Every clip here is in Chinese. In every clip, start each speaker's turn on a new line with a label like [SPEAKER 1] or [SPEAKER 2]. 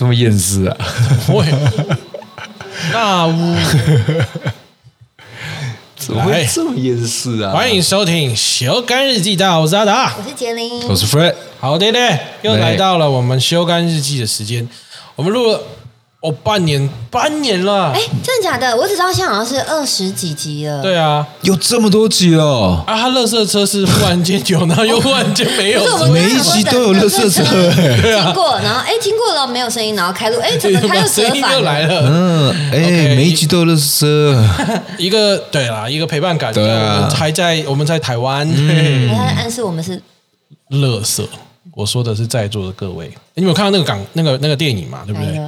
[SPEAKER 1] 这么厌世啊？
[SPEAKER 2] 会，那屋
[SPEAKER 1] 怎么会 这么厌世啊？
[SPEAKER 2] 欢迎收听《修干日记》，大家好，我是阿达。
[SPEAKER 3] 我是杰林，
[SPEAKER 1] 我是 Fred，
[SPEAKER 2] 好的嘞，又来到了我们修干日记的时间。我们录了哦半年，半年了
[SPEAKER 3] 哎。，真的假的？我只知道现在好像是二十几集了。
[SPEAKER 2] 对啊，
[SPEAKER 1] 有这么多集了，
[SPEAKER 2] 啊，他乐色车是忽然间有，然后又忽然间没有
[SPEAKER 3] 不是，我们
[SPEAKER 1] 每一集都有乐色车哎
[SPEAKER 2] 对啊
[SPEAKER 3] 经过，然后哎经过了没有声音，然后开路，哎怎么他又折
[SPEAKER 2] 声音
[SPEAKER 3] 返
[SPEAKER 2] 又来？了。
[SPEAKER 1] 嗯，哎，每一集都有垃圾车，
[SPEAKER 2] 一个对啦，一个陪伴感。
[SPEAKER 1] 对啊
[SPEAKER 2] 还在我们在台湾，
[SPEAKER 3] 他在暗示我们是
[SPEAKER 2] 乐色。我说的是在座的各位，你有看到那个港那个那个电影嘛？对不对？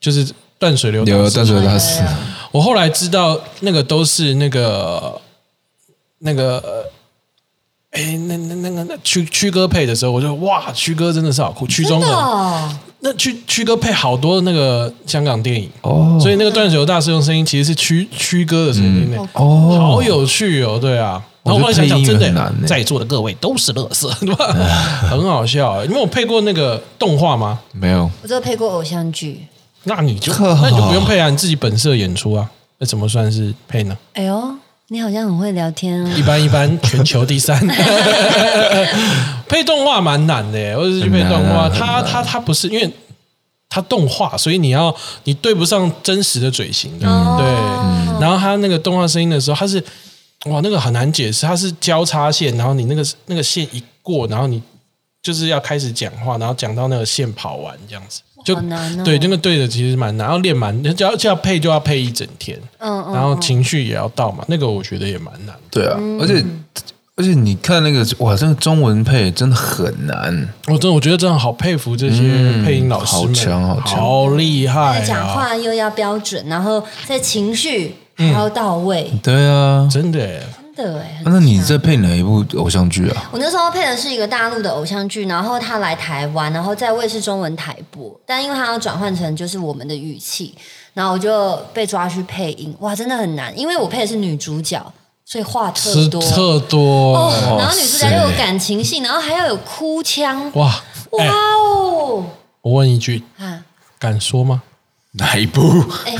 [SPEAKER 2] 就是断水流
[SPEAKER 1] 有
[SPEAKER 2] 大师
[SPEAKER 1] 淡水大师，
[SPEAKER 2] 我后来知道那个都是那个那个，哎，那那那个那曲曲哥配的时候，我就哇，曲哥真的是好酷，曲中
[SPEAKER 3] 真的
[SPEAKER 2] 那曲曲哥配好多那个香港电影
[SPEAKER 1] 哦
[SPEAKER 2] 所以那个断水流大师用声音其实是曲曲哥的声音呢，
[SPEAKER 1] 哦
[SPEAKER 2] 好有趣哦，对啊。然后
[SPEAKER 1] 我
[SPEAKER 2] 后来想想，真的在座的各位都是乐色，对吧？很好笑。你们有配过那个动画吗？
[SPEAKER 1] 没有，
[SPEAKER 3] 我只有配过偶像剧。
[SPEAKER 2] 那你就那你就不用配啊，你自己本色演出啊，那怎么算是配呢？
[SPEAKER 3] 哎呦，你好像很会聊天哦
[SPEAKER 2] 一
[SPEAKER 3] 哦。
[SPEAKER 2] 般一般，全球第三。配动画蛮难的耶，或者是去配动画，
[SPEAKER 1] 很难啊
[SPEAKER 2] 它它它不是因为它动画，所以你要你对不上真实的嘴型，
[SPEAKER 3] 哦
[SPEAKER 2] 对。然后它那个动画声音的时候，它是哇，那个很难解释，它是交叉线，然后你那个那个线一过，然后你就是要开始讲话，然后讲到那个线跑完这样子，就
[SPEAKER 3] 好难哦。
[SPEAKER 2] 对，那个对的其实蛮难，要练蛮，就要就要配就要配一整天，
[SPEAKER 3] 嗯嗯，
[SPEAKER 2] 然后情绪也要到嘛，那个我觉得也蛮难的。
[SPEAKER 1] 对啊，而且而且你看那个哇，这个中文配真的很难，
[SPEAKER 2] 我真的我觉得真的好佩服这些配音老师们，
[SPEAKER 1] 好强好强。
[SPEAKER 2] 好厉害、啊！
[SPEAKER 3] 讲话又要标准，然后在情绪还要到位，
[SPEAKER 1] 对啊。
[SPEAKER 2] 真的
[SPEAKER 3] 的
[SPEAKER 1] 那你
[SPEAKER 3] 强。
[SPEAKER 1] 在配哪一部偶像剧啊？
[SPEAKER 3] 我那时候配的是一个大陆的偶像剧，然后他来台湾，然后在卫视中文台播，但因为他要转换成就是我们的语气，然后我就被抓去配音，哇，真的很难，因为我配的是女主角，所以话特多。
[SPEAKER 2] 特多、
[SPEAKER 3] 哦，
[SPEAKER 2] 哎
[SPEAKER 3] 然后女主角又有感情戏，然后还要有哭腔，
[SPEAKER 2] 哇！
[SPEAKER 3] 哇
[SPEAKER 2] 哎、
[SPEAKER 3] 哦，
[SPEAKER 2] 我问一句，
[SPEAKER 3] 啊，
[SPEAKER 2] 敢说吗？
[SPEAKER 1] 哪一部？
[SPEAKER 3] 哎，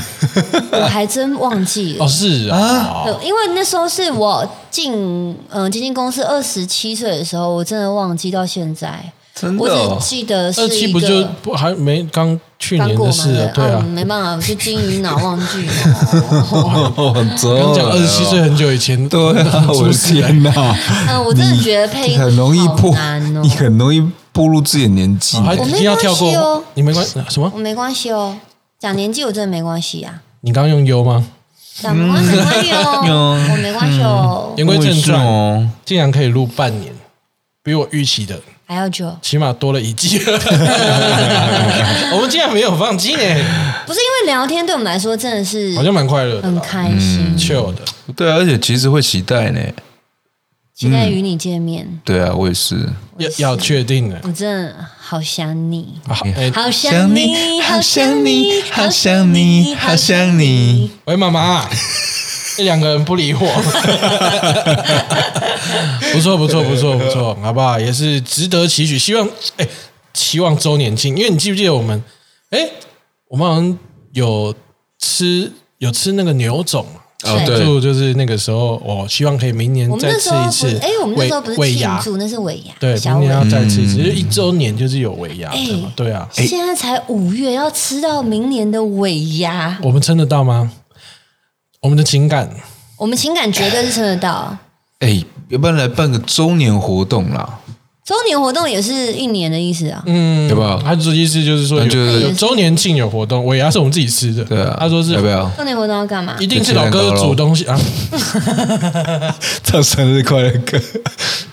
[SPEAKER 3] 我还真忘记了
[SPEAKER 2] 哦，。是啊，
[SPEAKER 3] 因为那时候是我进嗯、呃基金公司二十七岁的时候，我真的忘记到现在，我
[SPEAKER 1] 真的哦
[SPEAKER 3] 只记得是
[SPEAKER 2] 二
[SPEAKER 3] 一
[SPEAKER 2] 七不就还没刚去年的事了？对啊
[SPEAKER 3] 嗯，，没办法，我就金鱼脑忘记了。
[SPEAKER 1] 哦，很糟
[SPEAKER 2] 刚讲二十七岁很久以前，
[SPEAKER 1] 对啊，我的天哪！
[SPEAKER 3] 嗯，我真的觉得配音
[SPEAKER 1] 很容易
[SPEAKER 3] 好
[SPEAKER 1] 暴，
[SPEAKER 3] 难哦
[SPEAKER 1] 你。很容易步入自己的年纪。
[SPEAKER 3] 我没
[SPEAKER 2] 经要跳过
[SPEAKER 3] 关系哦，
[SPEAKER 2] 你没关系什么
[SPEAKER 3] 我？没关系哦，讲年纪我真的没关系啊，
[SPEAKER 2] 你刚刚用优吗？
[SPEAKER 3] 讲没关系，没关系哦，
[SPEAKER 1] 嗯
[SPEAKER 3] 我没关系哦，
[SPEAKER 2] 言归正传，
[SPEAKER 1] 哦，
[SPEAKER 2] 竟然可以录半年，比我预期的
[SPEAKER 3] 还要久，
[SPEAKER 2] 起码多了一季。我们竟然没有放弃呢，
[SPEAKER 3] 不是因为聊天对我们来说真的是
[SPEAKER 2] 好像蛮快乐的，
[SPEAKER 3] 很开心
[SPEAKER 2] ，chill 的。
[SPEAKER 1] 对啊，而且其实会期待呢。
[SPEAKER 3] 期待与你见面，
[SPEAKER 1] 对啊，我也是。
[SPEAKER 2] 要要确定的。
[SPEAKER 3] 我真的好想你。
[SPEAKER 2] 好，
[SPEAKER 3] 想你，好想你，好想你，好想你。
[SPEAKER 2] 喂，妈妈，这两个人不理我，不错，不错，不错，不错，好不好？也是值得期许，希望哎，期望周年庆，因为你记不记得我们？哎，我们好像有吃有吃那个牛种嘛。
[SPEAKER 1] 哦，
[SPEAKER 3] 对
[SPEAKER 1] 对，
[SPEAKER 2] 就就是那个时候，我希望可以明年再吃一次
[SPEAKER 3] 是，。哎，我们那时候不是
[SPEAKER 2] 尾牙，
[SPEAKER 3] 庆祝，那是尾牙，
[SPEAKER 2] 对，明年要。再吃一次，就一周年就是有尾牙的嘛
[SPEAKER 3] 哎，
[SPEAKER 2] 对啊，
[SPEAKER 3] 现在才五月，要吃到明年的尾牙，
[SPEAKER 2] 我们撑得到吗？我们的情感，
[SPEAKER 3] 我们情感绝对是撑得到。
[SPEAKER 1] 哎，要不然来办个周年活动啦？
[SPEAKER 3] 周年活动也是一年的意思啊，
[SPEAKER 2] 嗯，
[SPEAKER 1] 要不要
[SPEAKER 2] 他的意思就是说有
[SPEAKER 1] 那就
[SPEAKER 2] 有周年庆有活动，尾牙是我们自己吃的。
[SPEAKER 1] 对啊，
[SPEAKER 2] 他说是
[SPEAKER 1] 要不要？
[SPEAKER 3] 周年活动要干嘛？
[SPEAKER 2] 一定是老哥煮东西啊，
[SPEAKER 1] 唱生日快乐歌？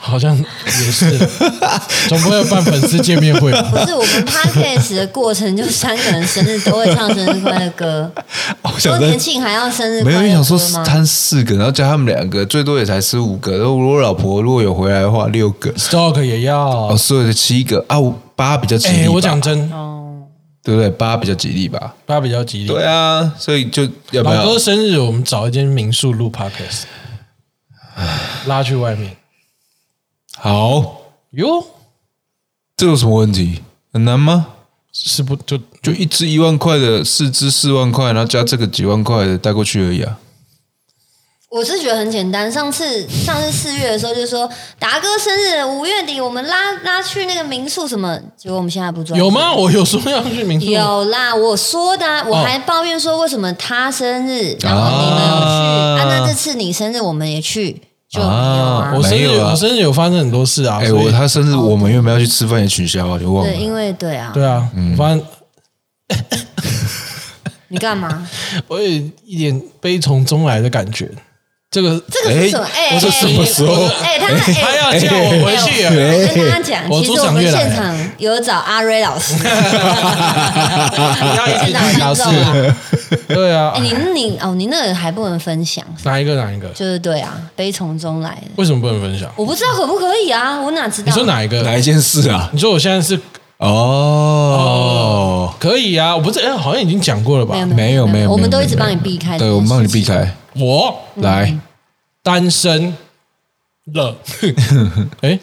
[SPEAKER 2] 好像也是，总不会办粉丝见面会吧？
[SPEAKER 3] 不是我们 podcast 的过程，就三个人生日都会唱生日快乐歌，
[SPEAKER 1] 我想在
[SPEAKER 3] 周年庆还要生日
[SPEAKER 1] 没有，你想说
[SPEAKER 3] 歌吗？
[SPEAKER 1] 摊四个，然后加他们两个，最多也才吃五个。然后如果老婆如果有回来的话，六个。
[SPEAKER 2] Stock 也要
[SPEAKER 1] 哦，，所有的七个啊，我八比较吉利
[SPEAKER 2] 哎，我讲真，
[SPEAKER 3] 哦，
[SPEAKER 1] 对不对？八比较吉利吧？
[SPEAKER 2] 八比较吉利。
[SPEAKER 1] 对啊，所以就要不
[SPEAKER 2] 老哥
[SPEAKER 1] 要？
[SPEAKER 2] 生日，我们找一间民宿录 podcast，拉去外面。
[SPEAKER 1] 好，
[SPEAKER 2] 哟，
[SPEAKER 1] 这有什么问题？很难吗？
[SPEAKER 2] 是不就
[SPEAKER 1] 就一只一万块的，四只四万块，然后加这个几万块的带过去而已啊。
[SPEAKER 3] 我是觉得很简单。上次上次四月的时候就说达哥生日，五月底我们拉拉去那个民宿什么，结果我们现在不做。
[SPEAKER 2] 有吗？我有说要去民宿，
[SPEAKER 3] 有啦，我说的啊、我还抱怨说为什么他生日，然后你们有去啊那这次你生日我们也去，就没有啊。
[SPEAKER 1] 啊
[SPEAKER 2] 我生日我生日有发生很多事啊。
[SPEAKER 1] 哎、
[SPEAKER 2] 所以
[SPEAKER 1] 我他生日，我们原本要去吃饭也取消啊，就忘了
[SPEAKER 3] 对，。因为对啊，
[SPEAKER 2] 对啊，
[SPEAKER 1] 嗯
[SPEAKER 2] 反正
[SPEAKER 3] 你干嘛？
[SPEAKER 2] 我有一点悲从中来的感觉。这个
[SPEAKER 3] 这个是什么？哎、
[SPEAKER 2] 我是什么时候
[SPEAKER 3] 哎、他
[SPEAKER 2] 他
[SPEAKER 3] 哎。
[SPEAKER 2] 要叫我回去啊，
[SPEAKER 3] 我跟大家讲，
[SPEAKER 2] 我出
[SPEAKER 3] 其实我们现场有找阿瑞老师，
[SPEAKER 2] 要
[SPEAKER 3] 现场
[SPEAKER 2] 老师
[SPEAKER 3] 观众啊。
[SPEAKER 2] 对啊
[SPEAKER 3] 哎、，你你哦，你那个还不能分享，
[SPEAKER 2] 哪一个哪一个？
[SPEAKER 3] 就是对啊，悲从中来的。
[SPEAKER 2] 为什么不能分享？
[SPEAKER 3] 我不知道可不可以啊，我哪知道？
[SPEAKER 2] 你说哪一个？
[SPEAKER 1] 哪一件事啊？
[SPEAKER 2] 你说我现在是
[SPEAKER 1] 哦，
[SPEAKER 2] 可以啊，我不是哎，好像已经讲过了吧
[SPEAKER 3] 没有？
[SPEAKER 1] 没有没有，
[SPEAKER 3] 我们都一直帮你避开。
[SPEAKER 1] 对，我们帮你避开。
[SPEAKER 2] 我
[SPEAKER 1] 来，
[SPEAKER 2] 单身了，哎，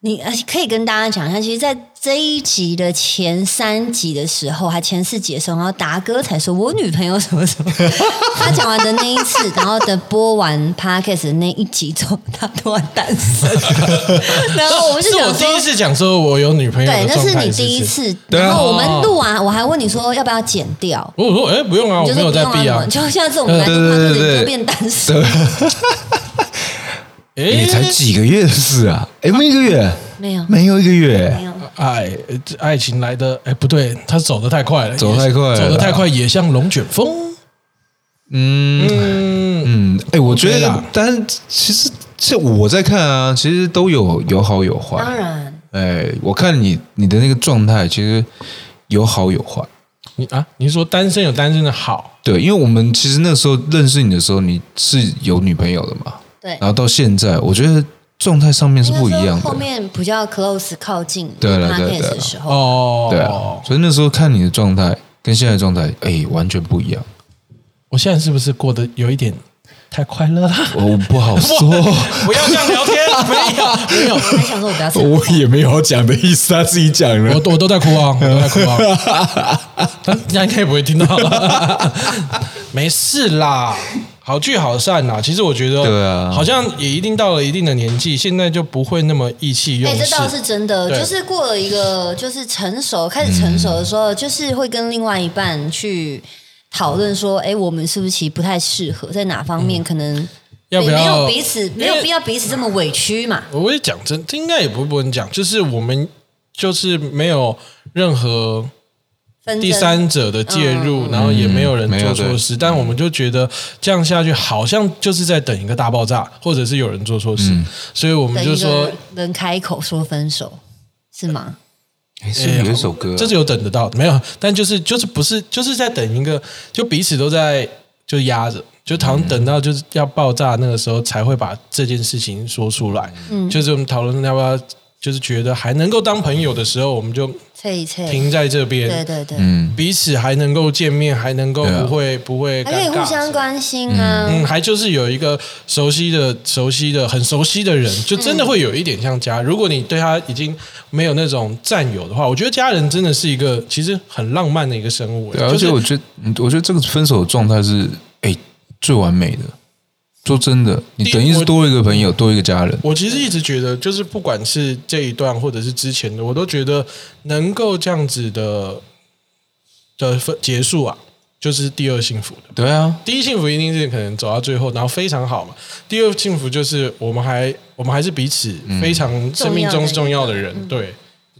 [SPEAKER 3] 你呃可以跟大家讲一下，其实，在这一集的前三集的时候，还前四集的时候，然后达哥才说我女朋友什么什么，他讲完的那一次，然后等播完 podcast 的那一集之后，他突然单身，然后我们就是想说。
[SPEAKER 2] 我第一次讲说我有女朋友
[SPEAKER 3] 对，那是你。第一次，然后我们录完，我还问你说要不要剪掉，
[SPEAKER 2] 我说哎，不用啊，我没有在避啊。
[SPEAKER 3] 就像这种男
[SPEAKER 1] 对对对
[SPEAKER 3] 生，
[SPEAKER 1] 对
[SPEAKER 3] 就变单身，
[SPEAKER 2] 哎，
[SPEAKER 1] 也才几个月的事啊？哎，没一个月，
[SPEAKER 3] 没有
[SPEAKER 1] 没有一个月
[SPEAKER 3] 没。有，
[SPEAKER 2] 爱这爱情来的，哎，不对，他走得太快了，
[SPEAKER 1] 走太快了
[SPEAKER 2] 走得太快，也像龙卷风。
[SPEAKER 1] 嗯
[SPEAKER 2] 嗯，
[SPEAKER 1] 嗯，哎，我觉得
[SPEAKER 2] 啦，
[SPEAKER 1] 但其实这我在看啊，其实都有有好有坏。
[SPEAKER 3] 当然，
[SPEAKER 1] 哎，我看你你的那个状态，其实有好有坏。
[SPEAKER 2] 你啊，你说单身有单身的好，
[SPEAKER 1] 对，因为我们其实那时候认识你的时候，你是有女朋友的嘛，
[SPEAKER 3] 对
[SPEAKER 1] 然。后到现在，我觉得状态上面是不一样的
[SPEAKER 3] 后
[SPEAKER 1] 的。
[SPEAKER 3] 面比较 close 靠近
[SPEAKER 1] 对了
[SPEAKER 3] podcast
[SPEAKER 1] 对对
[SPEAKER 3] 的时候，
[SPEAKER 2] 哦，
[SPEAKER 1] 对啊，所以那时候看你的状态跟现在的状态，哎，完全不一样。
[SPEAKER 2] 我现在是不是过得有一点太快乐了？
[SPEAKER 1] 我不好说，
[SPEAKER 2] 不要这样聊天，没 有没有，
[SPEAKER 3] 我还想说我不要讲，
[SPEAKER 1] 我也没有讲的意思，他自己讲
[SPEAKER 2] 我。我都在哭啊，我都在哭啊，但人家应该也不会听到，没事啦，好聚好散啊。其实我觉得，
[SPEAKER 1] 对啊
[SPEAKER 2] 好像也一定到了一定的年纪，现在就不会那么意气用
[SPEAKER 3] 哎、
[SPEAKER 2] 事。
[SPEAKER 3] 这倒是真的，就是过了一个就是成熟，开始成熟的时候，就是会跟另外一半去讨论说，哎、我们是不是其实不太适合，在哪方面可能
[SPEAKER 2] 嗯要不要
[SPEAKER 3] 没有彼此没有必要彼此这么委屈嘛？
[SPEAKER 2] 我也讲真，这应该也不不能讲，就是我们就是没有任何第三者的介入，
[SPEAKER 3] 嗯。
[SPEAKER 2] 然后也没有人做错事，但我们就觉得这样下去好像就是在等一个大爆炸，或者是有人做错事，
[SPEAKER 1] 嗯。
[SPEAKER 2] 所以我们就说
[SPEAKER 3] 个人开口说分手是吗？
[SPEAKER 1] 哎是有一首歌啊，
[SPEAKER 2] 这是有等得到的，没有，但就是就是不是就是在等一个，就彼此都在就压着，就好像等到就是要爆炸那个时候才会把这件事情说出来。嗯，就是我们讨论要不要，就是觉得还能够当朋友的时候，我们就
[SPEAKER 3] 切一切，
[SPEAKER 2] 停在这边，
[SPEAKER 3] 对对对，
[SPEAKER 1] 嗯，
[SPEAKER 2] 彼此还能够见面，还能够不会、不会
[SPEAKER 3] 还可以互相关心啊。
[SPEAKER 2] 嗯，还就是有一个熟悉的、熟悉的、很熟悉的人，就真的会有一点像家。如果你对他已经没有那种占有的话，我觉得家人真的是一个其实很浪漫的一个生物。
[SPEAKER 1] 对啊，
[SPEAKER 2] 就是
[SPEAKER 1] 而且我觉得，嗯我觉得这个分手的状态是哎最完美的。说真的，你等于是多一个朋友，多一个家人。
[SPEAKER 2] 我其实一直觉得，就是不管是这一段或者是之前的，我都觉得能够这样子的的分结束啊，就是第二幸福的。
[SPEAKER 1] 对啊，
[SPEAKER 2] 第一幸福一定是可能走到最后，然后非常好嘛。第二幸福就是我们还我们还是彼此非常生命中重要的人，对。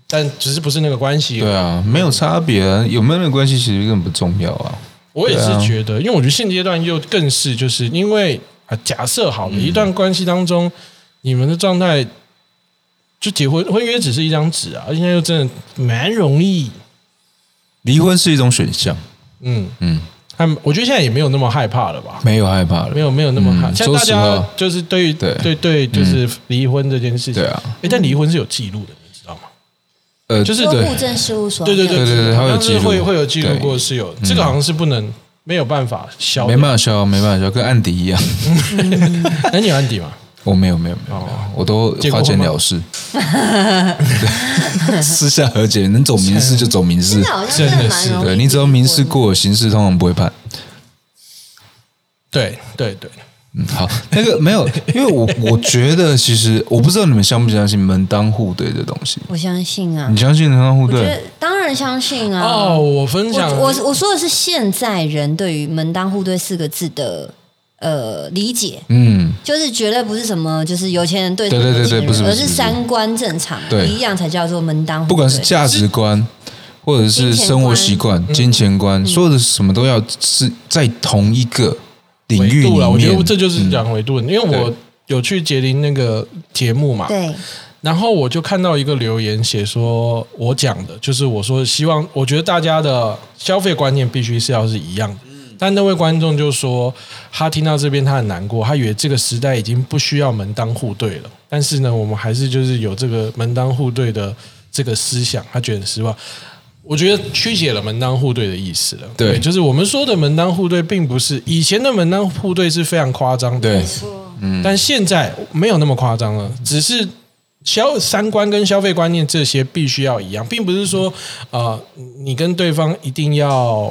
[SPEAKER 2] 但只是不是那个关系。
[SPEAKER 1] 对啊，没有差别啊，有没有那个关系其实根本不重要啊。
[SPEAKER 2] 我也是觉得，因为我觉得现阶段又更是，就是因为啊，假设好了，一段关系当中，你们的状态就结婚婚约只是一张纸啊，而且现在又真的蛮容易。
[SPEAKER 1] 离婚是一种选项，
[SPEAKER 2] 嗯，
[SPEAKER 1] 嗯，
[SPEAKER 2] 他们我觉得现在也没有那么害怕了吧？
[SPEAKER 1] 没有害怕了，
[SPEAKER 2] 没有没有那么害，
[SPEAKER 1] 怕
[SPEAKER 2] 现在大
[SPEAKER 1] 说实话
[SPEAKER 2] 家就是对于
[SPEAKER 1] 对
[SPEAKER 2] 对对，就是离婚这件事情，
[SPEAKER 1] 对啊
[SPEAKER 2] 诶但离婚是有记录的，你知道吗？
[SPEAKER 1] 呃，
[SPEAKER 2] 就是对
[SPEAKER 3] 说户政事务所
[SPEAKER 2] 对对对
[SPEAKER 1] 对对对
[SPEAKER 2] 好像是
[SPEAKER 1] 它有记录
[SPEAKER 2] 会会有记录
[SPEAKER 1] 对
[SPEAKER 2] 过，是有这个好像是不能没有办法消，
[SPEAKER 1] 没办法消，没办法消，跟案底一样。
[SPEAKER 2] 那你有案底吗？
[SPEAKER 1] 我没有没有没有，没有。我都花钱了事，私下和解，能走民事就走民事。
[SPEAKER 3] 真的蛮容易
[SPEAKER 1] 对你只要民事过，刑事通常不会判。
[SPEAKER 2] 对对对，
[SPEAKER 1] 嗯，好，那个没有，因为我我觉得其实我不知道你们相不相信门当户对的东西，
[SPEAKER 3] 我相信啊。
[SPEAKER 1] 你，相信门当户
[SPEAKER 3] 我觉得
[SPEAKER 1] 对？
[SPEAKER 3] 当然相信啊。
[SPEAKER 2] 哦，我分享。
[SPEAKER 3] 我我我说的是现在人对于门当户对四个字的呃理解，
[SPEAKER 1] 嗯，
[SPEAKER 3] 就是绝对不是什么就是有钱人对
[SPEAKER 1] 对对对不是
[SPEAKER 3] 而是三观正常
[SPEAKER 1] 对。
[SPEAKER 3] 一样才叫做门当户对。
[SPEAKER 1] 不管是价值观，或者是生活习惯、金钱观，所有的什么都要是在同一个领域里
[SPEAKER 2] 维度了，我觉得。这就是讲维度，因为我有去杰林那个节目嘛，
[SPEAKER 3] 对
[SPEAKER 2] 然后我就看到一个留言写说，我讲的就是我说希望，我觉得大家的消费观念必须是要是一样的。但那位观众就说，他听到这边他很难过，他以为这个时代已经不需要门当户对了。但是呢，我们还是就是有这个门当户对的这个思想，他觉得很失望。我觉得曲解了门当户对的意思了。
[SPEAKER 1] 对。
[SPEAKER 2] 就是我们说的门当户对，并不是以前的门当户对是非常夸张的。
[SPEAKER 1] 对，
[SPEAKER 3] 错，
[SPEAKER 2] 但现在没有那么夸张了，只是消三观跟消费观念这些必须要一样，并不是说呃你跟对方一定要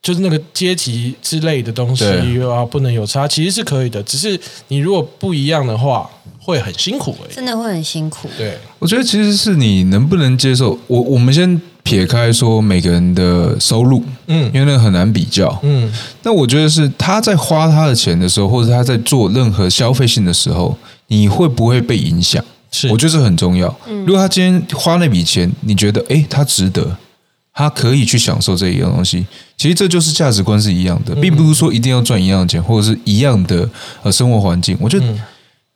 [SPEAKER 2] 就是那个阶级之类的东西
[SPEAKER 1] 对。
[SPEAKER 2] 啊不能有差，其实是可以的，只是你如果不一样的话，会很辛苦而已。
[SPEAKER 3] 真的会很辛苦。
[SPEAKER 2] 对，
[SPEAKER 1] 我觉得其实是你能不能接受。我我们先撇开说每个人的收入，
[SPEAKER 2] 嗯
[SPEAKER 1] 因为那个很难比较。
[SPEAKER 2] 嗯，
[SPEAKER 1] 那我觉得是他在花他的钱的时候，或者他在做任何消费性的时候，你会不会被影响？
[SPEAKER 2] 是
[SPEAKER 1] 我觉得这很重要。如果他今天花那笔钱，你觉得诶他值得，他可以去享受这一样东西，其实这就是价值观是一样的，并不是说一定要赚一样的钱，或者是一样的呃生活环境。我觉得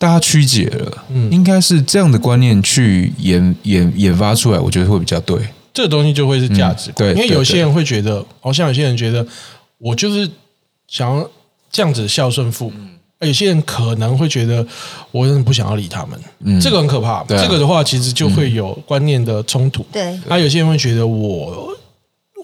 [SPEAKER 1] 大家曲解了，嗯应该是这样的观念去研研研发出来，我觉得会比较对。
[SPEAKER 2] 这个东西就会是价值观，
[SPEAKER 1] 嗯对
[SPEAKER 2] 因为有些人会觉得，好像有些人觉得我就是想要这样子孝顺父
[SPEAKER 1] 嗯
[SPEAKER 2] 母。有些人可能会觉得，我真的不想要理他们，嗯这个很可怕。这个的话，其实就会有观念的冲突。
[SPEAKER 3] 对
[SPEAKER 2] 那有些人会觉得我，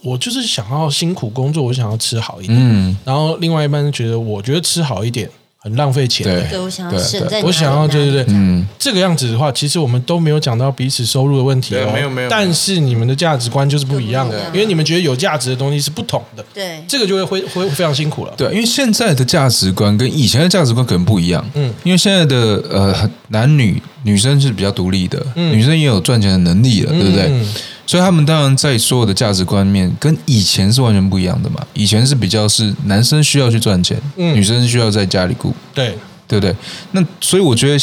[SPEAKER 2] 我就是想要辛苦工作，我想要吃好一点。
[SPEAKER 1] 嗯，
[SPEAKER 2] 然后另外一半就觉得，我觉得吃好一点很浪费钱。
[SPEAKER 1] 对。
[SPEAKER 3] 对，我想要
[SPEAKER 1] 对对。
[SPEAKER 3] 省在
[SPEAKER 2] 我想要，对对对，
[SPEAKER 1] 嗯，
[SPEAKER 2] 这个样子的话，其实我们都没有讲到彼此收入的问题
[SPEAKER 1] 没有没有
[SPEAKER 2] 但是你们的价值观就是不一样的因为你们觉得有价值的东西是不同的，
[SPEAKER 3] 对。
[SPEAKER 2] 这个就会会会非常辛苦了。
[SPEAKER 1] 对，因为现在的价值观跟以前的价值观可能不一样。
[SPEAKER 2] 嗯，
[SPEAKER 1] 因为现在的呃男女女生是比较独立的，
[SPEAKER 2] 嗯。
[SPEAKER 1] 女生也有赚钱的能力了，对不对？
[SPEAKER 2] 嗯
[SPEAKER 1] 所以他们当然在所有的价值观面跟以前是完全不一样的嘛。以前是比较是男生需要去赚钱，
[SPEAKER 2] 嗯。
[SPEAKER 1] 女生需要在家里顾，
[SPEAKER 2] 对，
[SPEAKER 1] 对不对？那所以我觉得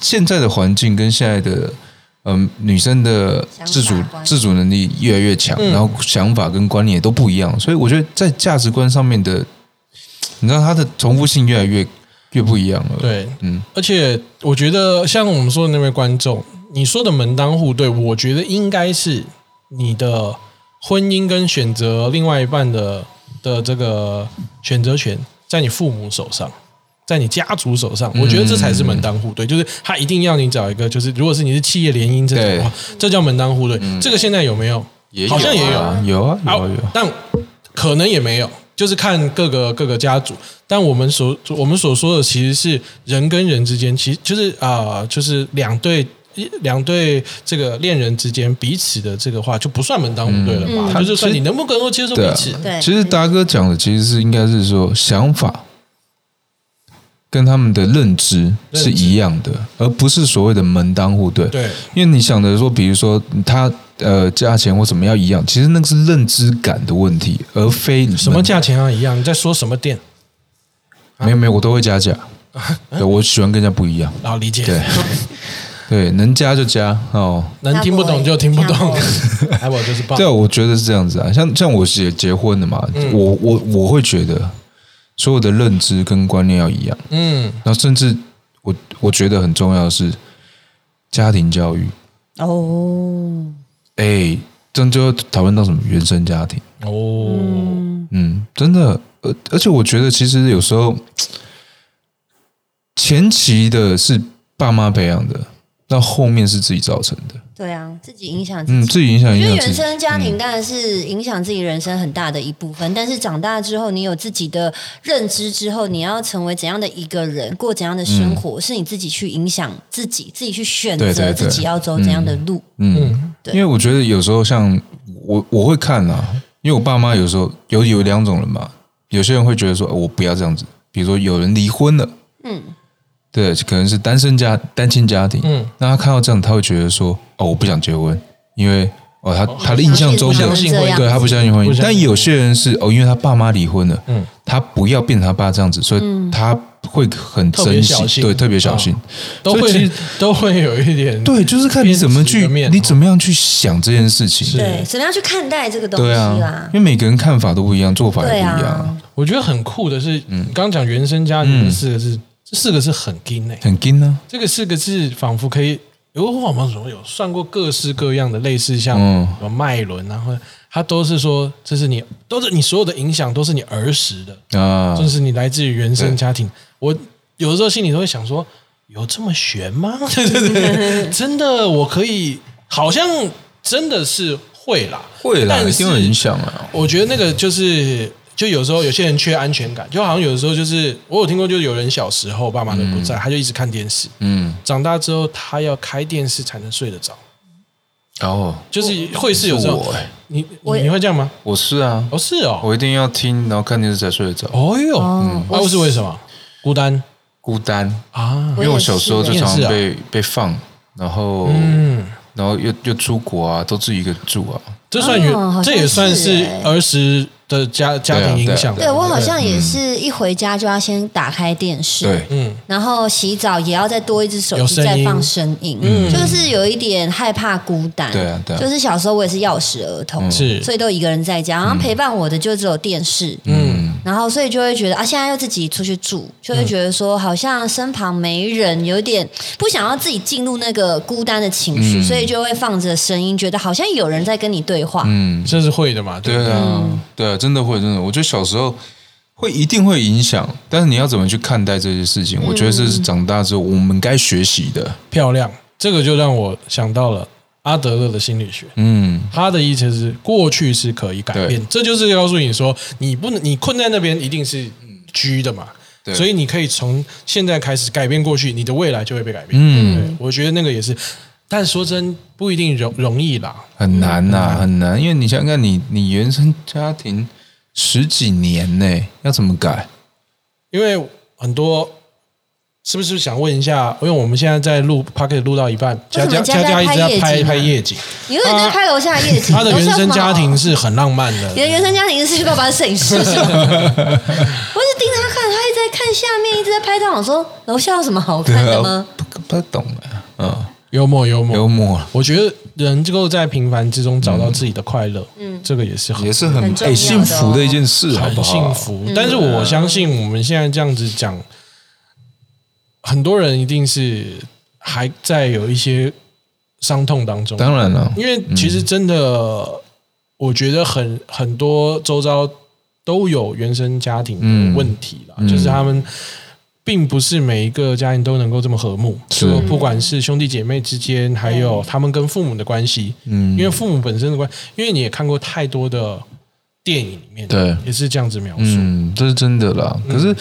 [SPEAKER 1] 现在的环境跟现在的嗯、女生的自主自主能力越来越强，
[SPEAKER 2] 嗯。
[SPEAKER 1] 然后想法跟观念也都不一样，所以我觉得在价值观上面的，你知道它的重复性越来越越不一样了。，
[SPEAKER 2] 对，
[SPEAKER 1] 嗯，
[SPEAKER 2] 而且我觉得像我们说的那位观众，你说的门当户对，我觉得应该是你的婚姻跟选择另外一半的的这个选择权在你父母手上。在你家族手上，我觉得这才是门当户对，就是他一定要你找一个，就是如果是你是企业联姻这种的话，这叫门当户对。这个现在有没有？
[SPEAKER 1] 也
[SPEAKER 2] 好像也有
[SPEAKER 1] 啊，有啊，有啊，有啊。
[SPEAKER 2] 但可能也没有，就是看各个各个家族。但我们所我们所说的其实是人跟人之间，其实就是啊、就是两对。一两对这个恋人之间彼此的这个话就不算门当户对了吧？
[SPEAKER 3] 嗯
[SPEAKER 2] 就是说你能不能够接受彼
[SPEAKER 1] 对啊
[SPEAKER 2] 此。
[SPEAKER 3] 对
[SPEAKER 1] 其实达哥讲的其实是应该是说想法跟他们的认知是一样的，而不是所谓的门当户对。
[SPEAKER 2] 对
[SPEAKER 1] 因为你想的说，比如说他呃价钱或什么要一样，其实那个是认知感的问题，而非
[SPEAKER 2] 什么价钱啊一样？你在说什么店？
[SPEAKER 1] 没有没有，我都会加价。对，我喜欢跟人家不一样。
[SPEAKER 2] 然后理解，
[SPEAKER 1] 对 对，能加就加哦。
[SPEAKER 2] 能听不懂就听不懂
[SPEAKER 3] 听不懂。
[SPEAKER 2] 哎，我就是棒
[SPEAKER 1] 对。啊，我觉得是这样子啊。像像我结结婚的嘛，
[SPEAKER 2] 嗯
[SPEAKER 1] 我我我会觉得所有的认知跟观念要一样。
[SPEAKER 2] 嗯，
[SPEAKER 1] 然后甚至我我觉得很重要的是家庭教育。
[SPEAKER 3] 哦，
[SPEAKER 1] 哎，这样就要讨论到什么原生家庭。
[SPEAKER 2] 哦，
[SPEAKER 1] 嗯，真的，而而且我觉得其实有时候前期的是爸妈培养的，到后面是自己造成的。
[SPEAKER 3] 对啊，自己影响自己。
[SPEAKER 1] 嗯，自己影响
[SPEAKER 3] 我觉得原
[SPEAKER 1] 影响自己。
[SPEAKER 3] 生家庭当然是影响自己人生很大的一部分，但是长大之后，你有自己的认知之后，你要成为怎样的一个人，过怎样的生活，是你自己去影响自己，自己去选择自己要走怎样的路。
[SPEAKER 1] 嗯，
[SPEAKER 3] 对
[SPEAKER 1] 因为我觉得有时候像我我会看啊，因为我爸妈有时候有有两种人嘛，有些人会觉得说、哦我不要这样子，比如说有人离婚了，
[SPEAKER 3] 嗯，
[SPEAKER 1] 对，可能是单身家单亲家庭，
[SPEAKER 2] 嗯。
[SPEAKER 1] 那他看到这样，他会觉得说哦我不想结婚，因为哦他他的印象中的
[SPEAKER 2] 不相信婚姻
[SPEAKER 1] 对他不相信婚姻，但有些人是哦，因为他爸妈离婚了，
[SPEAKER 2] 嗯。
[SPEAKER 1] 他不要变成他爸这样子，所以他会很珍惜，对，特别小心，
[SPEAKER 2] 都会都会有一点
[SPEAKER 1] 对，就是看你怎么去你怎么样去想这件事情。
[SPEAKER 3] 对，怎么样去看待这个东西啦，？
[SPEAKER 1] 因为每个人看法都不一样，做法也不一样
[SPEAKER 3] 啊。，
[SPEAKER 2] 我觉得很酷的是，
[SPEAKER 1] 嗯。
[SPEAKER 2] 刚刚讲原生家庭四个字，这四个字很硬诶、
[SPEAKER 1] 很金呢。
[SPEAKER 2] 这个四个字仿佛可以，有我们怎么有算过各式各样的类似像
[SPEAKER 1] 嗯
[SPEAKER 2] 什么脉轮啊，或者它都是说这是你都是你所有的影响都是你儿时的，
[SPEAKER 1] 啊，
[SPEAKER 2] 就是你来自于原生家庭。我有的时候心里都会想说，有这么玄吗？对对对，真的我可以，好像真的是会啦，
[SPEAKER 1] 会啦，一定有影响啊。
[SPEAKER 2] 我觉得那个就是，就有时候有些人缺安全感，就好像有的时候就是，我有听过，就是有人小时候爸妈都不在，他就一直看电视，
[SPEAKER 1] 嗯，
[SPEAKER 2] 长大之后他要开电视才能睡得着，
[SPEAKER 1] 然后
[SPEAKER 2] 就是会是有时候你你你会这样吗？
[SPEAKER 1] 我是啊，
[SPEAKER 2] 哦，是哦，
[SPEAKER 1] 我一定要听，然后看电视才睡得着。
[SPEAKER 2] 哦哟，
[SPEAKER 3] 哦。
[SPEAKER 2] 那、是为什么？孤单？
[SPEAKER 1] 孤单，
[SPEAKER 2] 啊。
[SPEAKER 1] 因为我小时候就常常被被放，然后
[SPEAKER 2] 嗯，
[SPEAKER 1] 然后又又出国啊，都自己一个人住啊。
[SPEAKER 2] 这算原，
[SPEAKER 3] 哦
[SPEAKER 2] 这也算是儿时的家家庭影响。
[SPEAKER 3] 对我好像也是一回家就要先打开电视，
[SPEAKER 1] 对，
[SPEAKER 2] 嗯，
[SPEAKER 3] 然后洗澡也要再多一只手机再放声音，嗯。就是有一点害怕孤单。
[SPEAKER 1] 对啊对啊。
[SPEAKER 3] 就是小时候我也是钥匙儿童，
[SPEAKER 2] 是。
[SPEAKER 3] 所以都一个人在家，然后陪伴我的就只有电视，
[SPEAKER 2] 嗯，
[SPEAKER 3] 然后所以就会觉得啊，现在又自己出去住，就会觉得说好像身旁没人，有点不想要自己进入那个孤单的情绪，所以就会放着声音，觉得好像有人在跟你对话。
[SPEAKER 1] 嗯，
[SPEAKER 2] 这是会的嘛？对不对？
[SPEAKER 1] 对啊，对啊，真的会，真的，我觉得小时候会一定会影响，但是你要怎么去看待这些事情，我觉得这是长大之后我们该学习的。
[SPEAKER 2] 漂亮，这个就让我想到了阿德勒的心理学。
[SPEAKER 1] 嗯，
[SPEAKER 2] 他的意思是，过去是可以改变，这就是告诉你说，你不能，你困在那边一定是居的嘛，
[SPEAKER 1] 对
[SPEAKER 2] 所以你可以从现在开始改变过去，你的未来就会被改变。
[SPEAKER 1] 嗯，
[SPEAKER 2] 我觉得那个也是，但说真不一定容容易啦。
[SPEAKER 1] 很难呐、很难，因为你想想看你，你原生家庭十几年呢，要怎么改？
[SPEAKER 2] 因为很多是不是想问一下？因为我们现在在录 p o c k e t 录到一半，佳佳
[SPEAKER 3] 佳佳
[SPEAKER 2] 佳一直在拍
[SPEAKER 3] 拍夜景啊
[SPEAKER 2] 拍夜景，
[SPEAKER 3] 你永远在拍楼下的夜景，
[SPEAKER 2] 他的原生家庭
[SPEAKER 3] 是。
[SPEAKER 2] 很浪漫的。
[SPEAKER 3] 你的原生家庭是爸爸的摄影师是吗？我是盯他看，他一直在看下面，一直在拍照。我说楼下有什么好看的吗？
[SPEAKER 1] 不不太懂啊，嗯，
[SPEAKER 2] 幽默幽默
[SPEAKER 1] 幽默啊
[SPEAKER 2] 我觉得人能够在平凡之中找到自己的快乐，嗯，这个也是很
[SPEAKER 1] 也是很幸福的一件事，好不
[SPEAKER 2] 很
[SPEAKER 1] 好？
[SPEAKER 2] 幸福。但是我相信我们现在这样子讲，很多人一定是还在有一些伤痛当中。
[SPEAKER 1] 当然了，
[SPEAKER 2] 因为其实真的，我觉得很很多周遭都有原生家庭的问题啦，
[SPEAKER 1] 嗯。
[SPEAKER 2] 就是他们并不是每一个家庭都能够这么和睦，
[SPEAKER 1] 是。
[SPEAKER 2] 不管是兄弟姐妹之间，还有他们跟父母的关系，
[SPEAKER 1] 嗯。
[SPEAKER 2] 因为父母本身的关，因为你也看过太多的电影里面，
[SPEAKER 1] 对。
[SPEAKER 2] 也是这样子描述，
[SPEAKER 1] 嗯，这是真的啦。可是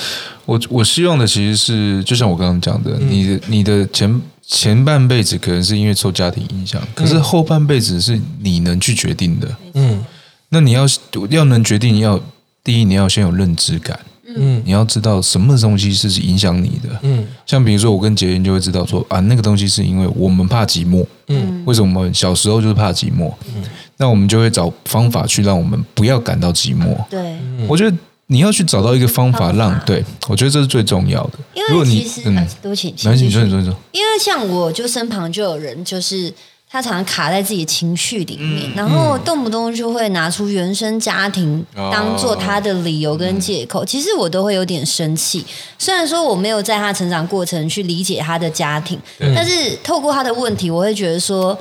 [SPEAKER 1] 我我希望的其实是，就像我刚刚讲的，你的你的前前半辈子可能是因为受家庭影响，可是后半辈子是你能去决定的。
[SPEAKER 2] 嗯。
[SPEAKER 1] 那你要要能决定，要第一你要先有认知感，
[SPEAKER 2] 嗯
[SPEAKER 1] 你要知道什么东西是影响你的。
[SPEAKER 2] 嗯
[SPEAKER 1] 像比如说，我跟杰林就会知道说啊，那个东西是因为我们怕寂寞。
[SPEAKER 2] 嗯
[SPEAKER 1] 为什么我们小时候就是怕寂寞？嗯那我们就会找方法去让我们不要感到寂寞。
[SPEAKER 3] 对，
[SPEAKER 1] 我觉得你要去找到一个方法
[SPEAKER 3] 方
[SPEAKER 1] 让
[SPEAKER 3] 法
[SPEAKER 1] 对我觉得这是最重要的。
[SPEAKER 3] 因为其实，
[SPEAKER 1] 嗯
[SPEAKER 3] 啊，对不起，
[SPEAKER 1] 没关系，你说
[SPEAKER 3] 请继续
[SPEAKER 1] 你说你说，
[SPEAKER 3] 因为像我就身旁就有人，就是他常常卡在自己的情绪里
[SPEAKER 1] 嗯。
[SPEAKER 3] 面，然后动不动就会拿出原生家庭
[SPEAKER 1] 哦。
[SPEAKER 3] 当做他的理由跟借口。其实我都会有点生气，虽然说我没有在他成长过程去理解他的家庭，但是透过他的问题，我会觉得说。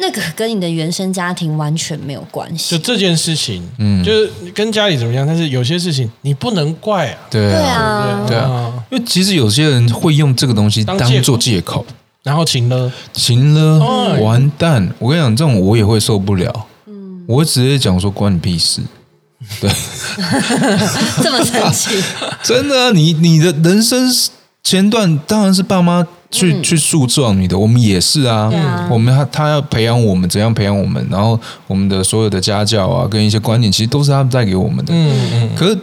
[SPEAKER 3] 那个跟你的原生家庭完全没有关系。
[SPEAKER 2] 就，这件事情，
[SPEAKER 1] 嗯。
[SPEAKER 2] 就是跟家里怎么样，但是有些事情你不能怪啊，
[SPEAKER 1] 对
[SPEAKER 3] 对
[SPEAKER 1] 啊，
[SPEAKER 3] 啊，
[SPEAKER 1] 对啊，因为其实有些人会用这个东西当做借口，
[SPEAKER 2] 然后晴了，
[SPEAKER 1] 行了，
[SPEAKER 2] 哦
[SPEAKER 1] 完蛋！我跟你讲，这种我也会受不了。嗯，我会直接讲说关你屁事。对，
[SPEAKER 3] 这么生气，
[SPEAKER 1] 真的啊、你你的人生前段当然是爸妈去、去塑造你的，我们也是啊。
[SPEAKER 3] 对啊
[SPEAKER 1] 我们他他要培养我们，怎样培养我们，然后我们的所有的家教啊，跟一些观念，其实都是他们带给我们的。
[SPEAKER 2] 嗯嗯，
[SPEAKER 1] 可是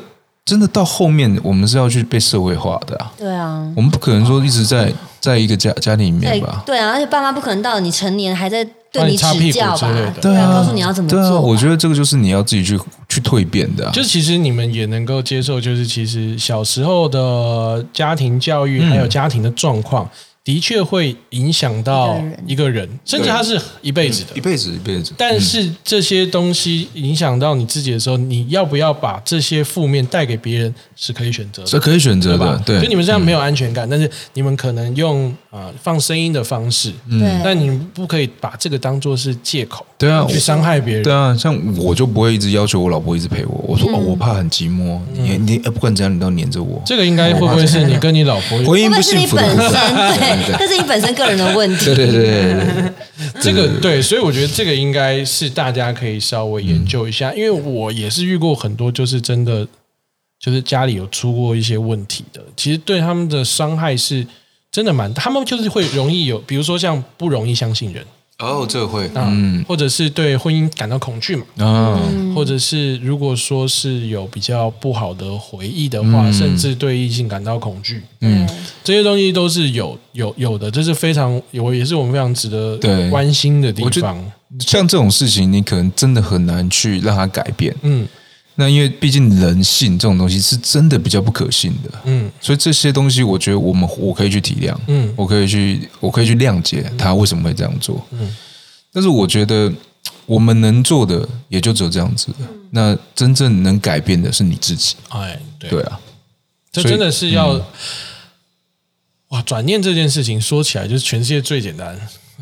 [SPEAKER 1] 真的到后面，我们是要去被社会化的啊。
[SPEAKER 3] 对啊，
[SPEAKER 1] 我们不可能说一直在在一个家家庭里面吧？
[SPEAKER 3] 对啊，而且爸妈不可能到你成年还在对
[SPEAKER 2] 帮你擦屁股
[SPEAKER 3] 指教吧
[SPEAKER 2] 之类的？
[SPEAKER 3] 对啊，告诉你要怎么
[SPEAKER 1] 对啊，
[SPEAKER 3] 做。
[SPEAKER 1] 我觉得这个就是你要自己去去蜕变的、啊。
[SPEAKER 2] 就其实你们也能够接受，就是其实小时候的家庭教育还有家庭的状况，的确会影响到一个人，甚至他是一辈子的
[SPEAKER 1] 一。辈子一辈子。
[SPEAKER 2] 但是这些东西影响到你自己的时候，你要不要把这这些负面带给别人，是可以选择的。
[SPEAKER 1] 这可以选择
[SPEAKER 2] 吧
[SPEAKER 1] 的，？对。
[SPEAKER 2] 就你们这样没有安全感，但是你们可能用啊、呃放声音的方式，
[SPEAKER 3] 嗯
[SPEAKER 2] 但你不可以把这个当做是借口，
[SPEAKER 1] 对啊
[SPEAKER 2] 去伤害别人。
[SPEAKER 1] 对啊，像我就不会一直要求我老婆一直陪我。我说、哦，我怕很寂寞，你你呃不管怎样，你都要黏着我。
[SPEAKER 2] 这个应该会不会是你跟你老婆有
[SPEAKER 1] 婚姻不幸福的
[SPEAKER 3] 本身
[SPEAKER 1] 部分，
[SPEAKER 3] 对？这是你本身个人的问题。
[SPEAKER 1] 对对对对对对，
[SPEAKER 2] 这个对，所以我觉得这个应该是大家可以稍微研究一下，
[SPEAKER 1] 嗯
[SPEAKER 2] 因为我也是遇过很多，就是真的就是家里有出过一些问题的，其实对他们的伤害是真的蛮，他们就是会容易有，比如说像不容易相信人。
[SPEAKER 1] 哦，这个会，
[SPEAKER 2] 啊，
[SPEAKER 1] 嗯。
[SPEAKER 2] 或者是对婚姻感到恐惧嘛，
[SPEAKER 1] 嗯，
[SPEAKER 2] 或者是如果说是有比较不好的回忆的话，
[SPEAKER 1] 嗯。
[SPEAKER 2] 甚至对异性感到恐惧，
[SPEAKER 3] 嗯，
[SPEAKER 2] 这些东西都是有有有的，这是非常有，也是我们非常值得
[SPEAKER 1] 对。
[SPEAKER 2] 关心的地方。
[SPEAKER 1] 像这种事情，你可能真的很难去让它改变。
[SPEAKER 2] 嗯
[SPEAKER 1] 那因为毕竟人性这种东西是真的比较不可信的，
[SPEAKER 2] 嗯
[SPEAKER 1] 所以这些东西，我觉得我们我可以去体谅，
[SPEAKER 2] 嗯
[SPEAKER 1] 我可以去，我可以去谅解他为什么会这样做。
[SPEAKER 2] 嗯
[SPEAKER 1] 但是我觉得我们能做的也就只有这样子了。那真正能改变的是你自己，
[SPEAKER 2] 哎，对，
[SPEAKER 1] 对啊，
[SPEAKER 2] 这真的是要、哇！转念这件事情说起来就是全世界最简单，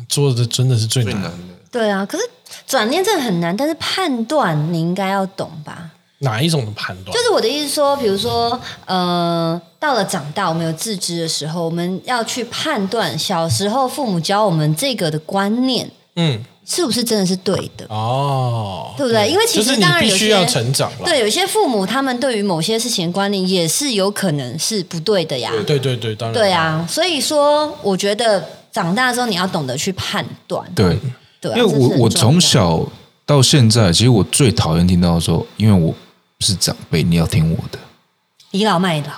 [SPEAKER 2] 做的真的是最难。
[SPEAKER 1] 的。
[SPEAKER 3] 对啊。可是转念真的很难，但是判断你应该要懂吧？
[SPEAKER 2] 哪一种的判断？
[SPEAKER 3] 就是我的意思说，比如说，呃，到了长大，我们有自知的时候，我们要去判断小时候父母教我们这个的观念
[SPEAKER 2] 嗯，
[SPEAKER 3] 是不是真的是对的。
[SPEAKER 2] 哦，
[SPEAKER 3] 对不对因为其实
[SPEAKER 2] 就是你
[SPEAKER 3] 当然有些
[SPEAKER 2] 必须要成长了。
[SPEAKER 3] 对，有些父母他们对于某些事情的观念也是有可能是不对的呀。
[SPEAKER 2] 对对对，当然
[SPEAKER 3] 对，啊，所以说我觉得长大之后你要懂得去判断。
[SPEAKER 1] 对，
[SPEAKER 3] 对啊、
[SPEAKER 1] 因为我我从小到现在，其实我最讨厌听到说，因为我是长辈，你要听我的，
[SPEAKER 3] 倚老卖老，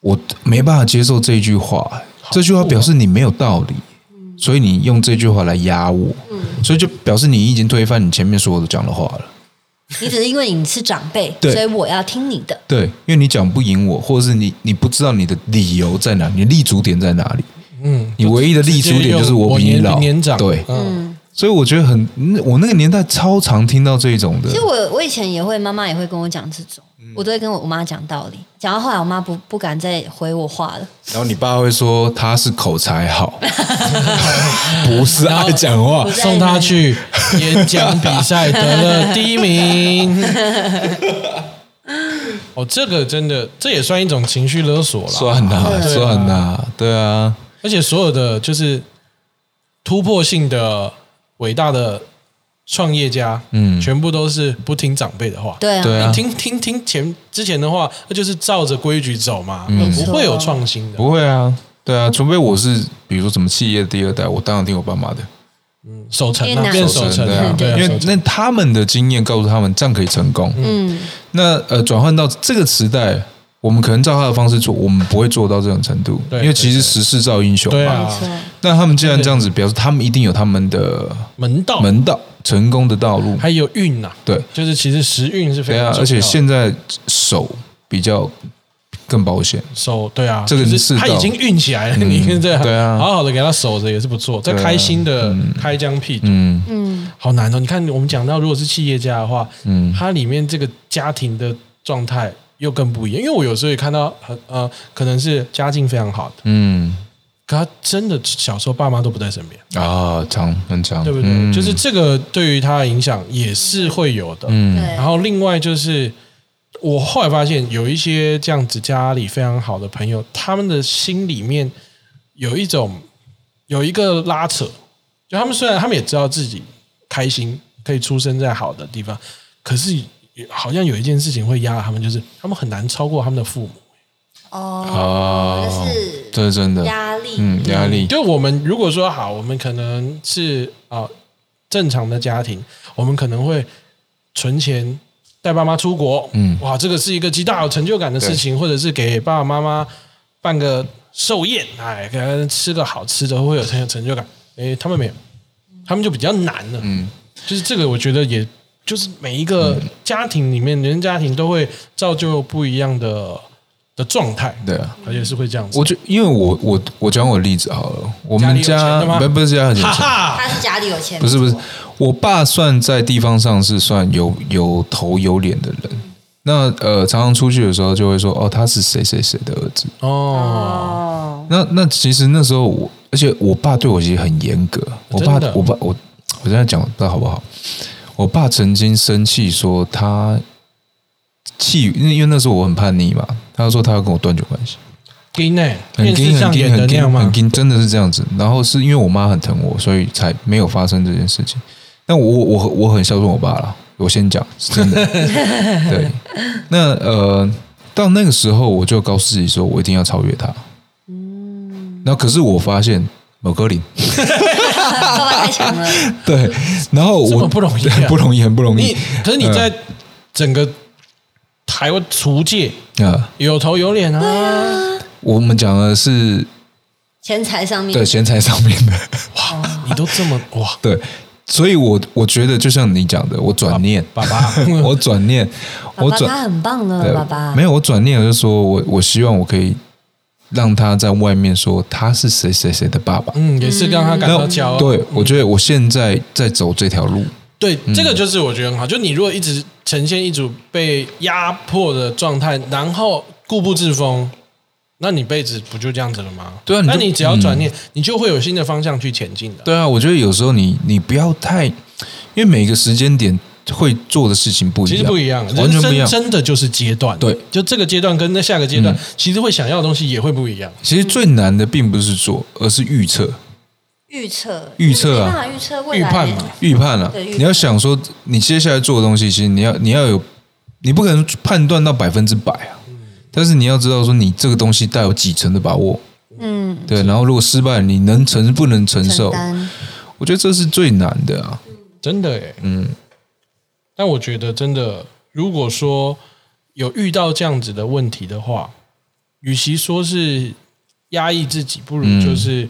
[SPEAKER 1] 我没办法接受这句话。这句话表示你没有道理，所以你用这句话来压我，所以就表示你已经推翻你前面所有的讲的话了。
[SPEAKER 3] 你只是因为你是长辈，所以我要听你的。
[SPEAKER 1] 对，因为你讲不赢我，或者是你你不知道你的理由在哪，你立足点在哪里？
[SPEAKER 2] 嗯，
[SPEAKER 1] 你唯一的立足点就是
[SPEAKER 2] 我
[SPEAKER 1] 比你老，
[SPEAKER 2] 年长，
[SPEAKER 1] 对，
[SPEAKER 2] 嗯，
[SPEAKER 1] 所以我觉得很，嗯我那个年代超常听到这种的
[SPEAKER 3] 其实。我我以前也会，妈妈也会跟我讲这种，
[SPEAKER 1] 嗯
[SPEAKER 3] 我都会跟我妈讲道理。讲到后来，我妈不不敢再回我话了。
[SPEAKER 1] 然后你爸会说他是口才好，不是爱讲话
[SPEAKER 2] 送他去演讲比赛得了第一名。哦，这个真的，这也算一种情绪勒索了。
[SPEAKER 1] 算呐，
[SPEAKER 3] 对
[SPEAKER 1] 算呐，对啊，
[SPEAKER 2] 而且所有的就是突破性的伟大的创业家，
[SPEAKER 1] 嗯。
[SPEAKER 2] 全部都是不听长辈的话。
[SPEAKER 3] 对啊，
[SPEAKER 1] 对啊。
[SPEAKER 2] 你听听听前之前的话，那就是照着规矩走嘛，
[SPEAKER 1] 嗯。
[SPEAKER 2] 不会有创新的。
[SPEAKER 1] 不会啊，对啊，除非我是比如说什么企业的第二代，我当然听我爸妈的，
[SPEAKER 2] 守成啊，
[SPEAKER 3] 变
[SPEAKER 2] 守成啊，对啊，
[SPEAKER 1] 因为那他们的经验告诉他们这样可以成功。
[SPEAKER 3] 嗯，
[SPEAKER 1] 那呃，转换到这个时代，我们可能照他的方式做，我们不会做到这种程度，因为其实时势造英雄嘛。
[SPEAKER 2] 对啊。
[SPEAKER 1] 那他们既然这样子，表示他们一定有他们的
[SPEAKER 2] 门道
[SPEAKER 1] 门道、成功的道路。
[SPEAKER 2] 还有运呐，
[SPEAKER 1] 对，
[SPEAKER 2] 就是其实时运是非常
[SPEAKER 1] 而且现在手比较更保险。
[SPEAKER 2] 守对啊，
[SPEAKER 1] 这个
[SPEAKER 2] 是他已经运起来了，你看这样，
[SPEAKER 1] 对啊。
[SPEAKER 2] 好好的给他守着也是不错，这
[SPEAKER 1] 对啊。
[SPEAKER 2] 开心的开疆辟土，
[SPEAKER 1] 嗯。
[SPEAKER 3] 嗯，
[SPEAKER 2] 好难哦。你看我们讲到如果是企业家的话，
[SPEAKER 1] 嗯。
[SPEAKER 2] 他里面这个家庭的状态又更不一样，因为我有时候也看到很呃，可能是家境非常好的，
[SPEAKER 1] 嗯。
[SPEAKER 2] 可他真的小时候爸妈都不在身边，
[SPEAKER 1] 啊，长很长，
[SPEAKER 2] 对不对？
[SPEAKER 1] 嗯。
[SPEAKER 2] 就是这个对于他的影响也是会有的。
[SPEAKER 1] 嗯。
[SPEAKER 3] 对。
[SPEAKER 2] 然后另外就是，我后来发现有一些这样子家里非常好的朋友，他们的心里面有一种有一个拉扯，就他们虽然他们也知道自己开心，可以出生在好的地方，可是好像有一件事情会压他们，就是他们很难超过他们的父母。
[SPEAKER 3] 哦，
[SPEAKER 1] 哦
[SPEAKER 3] 这是
[SPEAKER 1] 这是真的，
[SPEAKER 3] 压力，
[SPEAKER 1] 嗯，压力，
[SPEAKER 2] 就我们如果说好，我们可能是啊、正常的家庭，我们可能会存钱带爸妈出国，
[SPEAKER 1] 嗯。
[SPEAKER 2] 哇，这个是一个极大有成就感的事情，或者是给爸爸妈妈办个寿宴，哎，给他吃个好吃的，会有很有成就感。哎，他们没有，他们就比较难了。
[SPEAKER 1] 嗯，
[SPEAKER 2] 就是这个，我觉得也就是每一个家庭里面，人家庭都会造就不一样的的状态，
[SPEAKER 1] 对啊。
[SPEAKER 2] 而且是会这样子。
[SPEAKER 1] 我就因为我我我讲我的例子好了，我们
[SPEAKER 2] 家
[SPEAKER 1] 不不是家很有钱，
[SPEAKER 3] 他是家里有钱，
[SPEAKER 1] 不是不是，我爸算在地方上是算有有头有脸的人。那呃，常常出去的时候就会说，哦，他是谁谁谁的儿子。
[SPEAKER 2] 哦，
[SPEAKER 3] 哦，
[SPEAKER 1] 那那其实那时候我，而且我爸对我其实很严格。我爸
[SPEAKER 2] 的
[SPEAKER 1] 我爸我我现在讲不知道好不好？我爸曾经生气说他气，因为因为那时候我很叛逆嘛，他说他要跟我断绝关系。很
[SPEAKER 2] 电视
[SPEAKER 1] 硬很硬
[SPEAKER 2] 上演的
[SPEAKER 1] 很硬
[SPEAKER 2] 那样吗？
[SPEAKER 1] 很硬，真的是这样子。然后是因为我妈很疼我，所以才没有发生这件事情。但我我我很孝顺我爸了，我先讲是真的。对，那呃，到那个时候我就告诉自己说，我一定要超越他。嗯，然后可是我发现某格林，
[SPEAKER 3] 爸爸太强了，
[SPEAKER 1] 对，然后我
[SPEAKER 2] 不容易啊。
[SPEAKER 1] 不容易，很不容易。
[SPEAKER 2] 可是你在整个台湾厨界
[SPEAKER 1] 啊。
[SPEAKER 2] 有头有脸啊，
[SPEAKER 1] 我们讲的是
[SPEAKER 3] 钱财上面。
[SPEAKER 1] 对钱财上面的，哇
[SPEAKER 2] 你都这么哇，
[SPEAKER 1] 对，所以我我觉得就像你讲的，我转念，
[SPEAKER 2] 爸爸，
[SPEAKER 1] 我转念，
[SPEAKER 3] 爸爸
[SPEAKER 1] 我转
[SPEAKER 3] 他很棒的，爸爸。
[SPEAKER 1] 没有，我转念我就说我我希望我可以让他在外面说他是谁谁谁的爸爸。
[SPEAKER 2] 嗯，也是让他感到骄傲。
[SPEAKER 1] 对，我觉得我现在在走这条路，
[SPEAKER 2] 对，
[SPEAKER 1] 嗯
[SPEAKER 2] 这个就是我觉得很好。就你如果一直呈现一组被压迫的状态，然后固步自封，那你辈子不就这样子了吗？
[SPEAKER 1] 对啊
[SPEAKER 2] 那你只要转念，你就会有新的方向去前进的。
[SPEAKER 1] 对啊，我觉得有时候你你不要太，因为每个时间点会做的事情不一样
[SPEAKER 2] 其
[SPEAKER 1] 样，
[SPEAKER 2] 实不一样，
[SPEAKER 1] 完全不一样。
[SPEAKER 2] 真的就是阶段。
[SPEAKER 1] 对，
[SPEAKER 2] 就这个阶段跟那下个阶段
[SPEAKER 1] 嗯，
[SPEAKER 2] 其实会想要的东西也会不一样。
[SPEAKER 1] 其实最难的并不是做，而是预测、
[SPEAKER 3] 预测
[SPEAKER 1] 预测啊
[SPEAKER 3] 预测未来
[SPEAKER 2] 预判嘛
[SPEAKER 1] 预判啊你要想说，你接下来做的东西，其实你要你要有，你不可能判断到百分之百啊。但是你要知道说，你这个东西带有几成的把握，
[SPEAKER 3] 嗯
[SPEAKER 1] 对。然后如果失败，你能承不能承受
[SPEAKER 3] 承？
[SPEAKER 1] 我觉得这是最难的啊。
[SPEAKER 2] 真的诶，
[SPEAKER 1] 嗯，
[SPEAKER 2] 但我觉得真的，如果说有遇到这样子的问题的话，与其说是压抑自己，不如
[SPEAKER 1] 嗯
[SPEAKER 2] 就是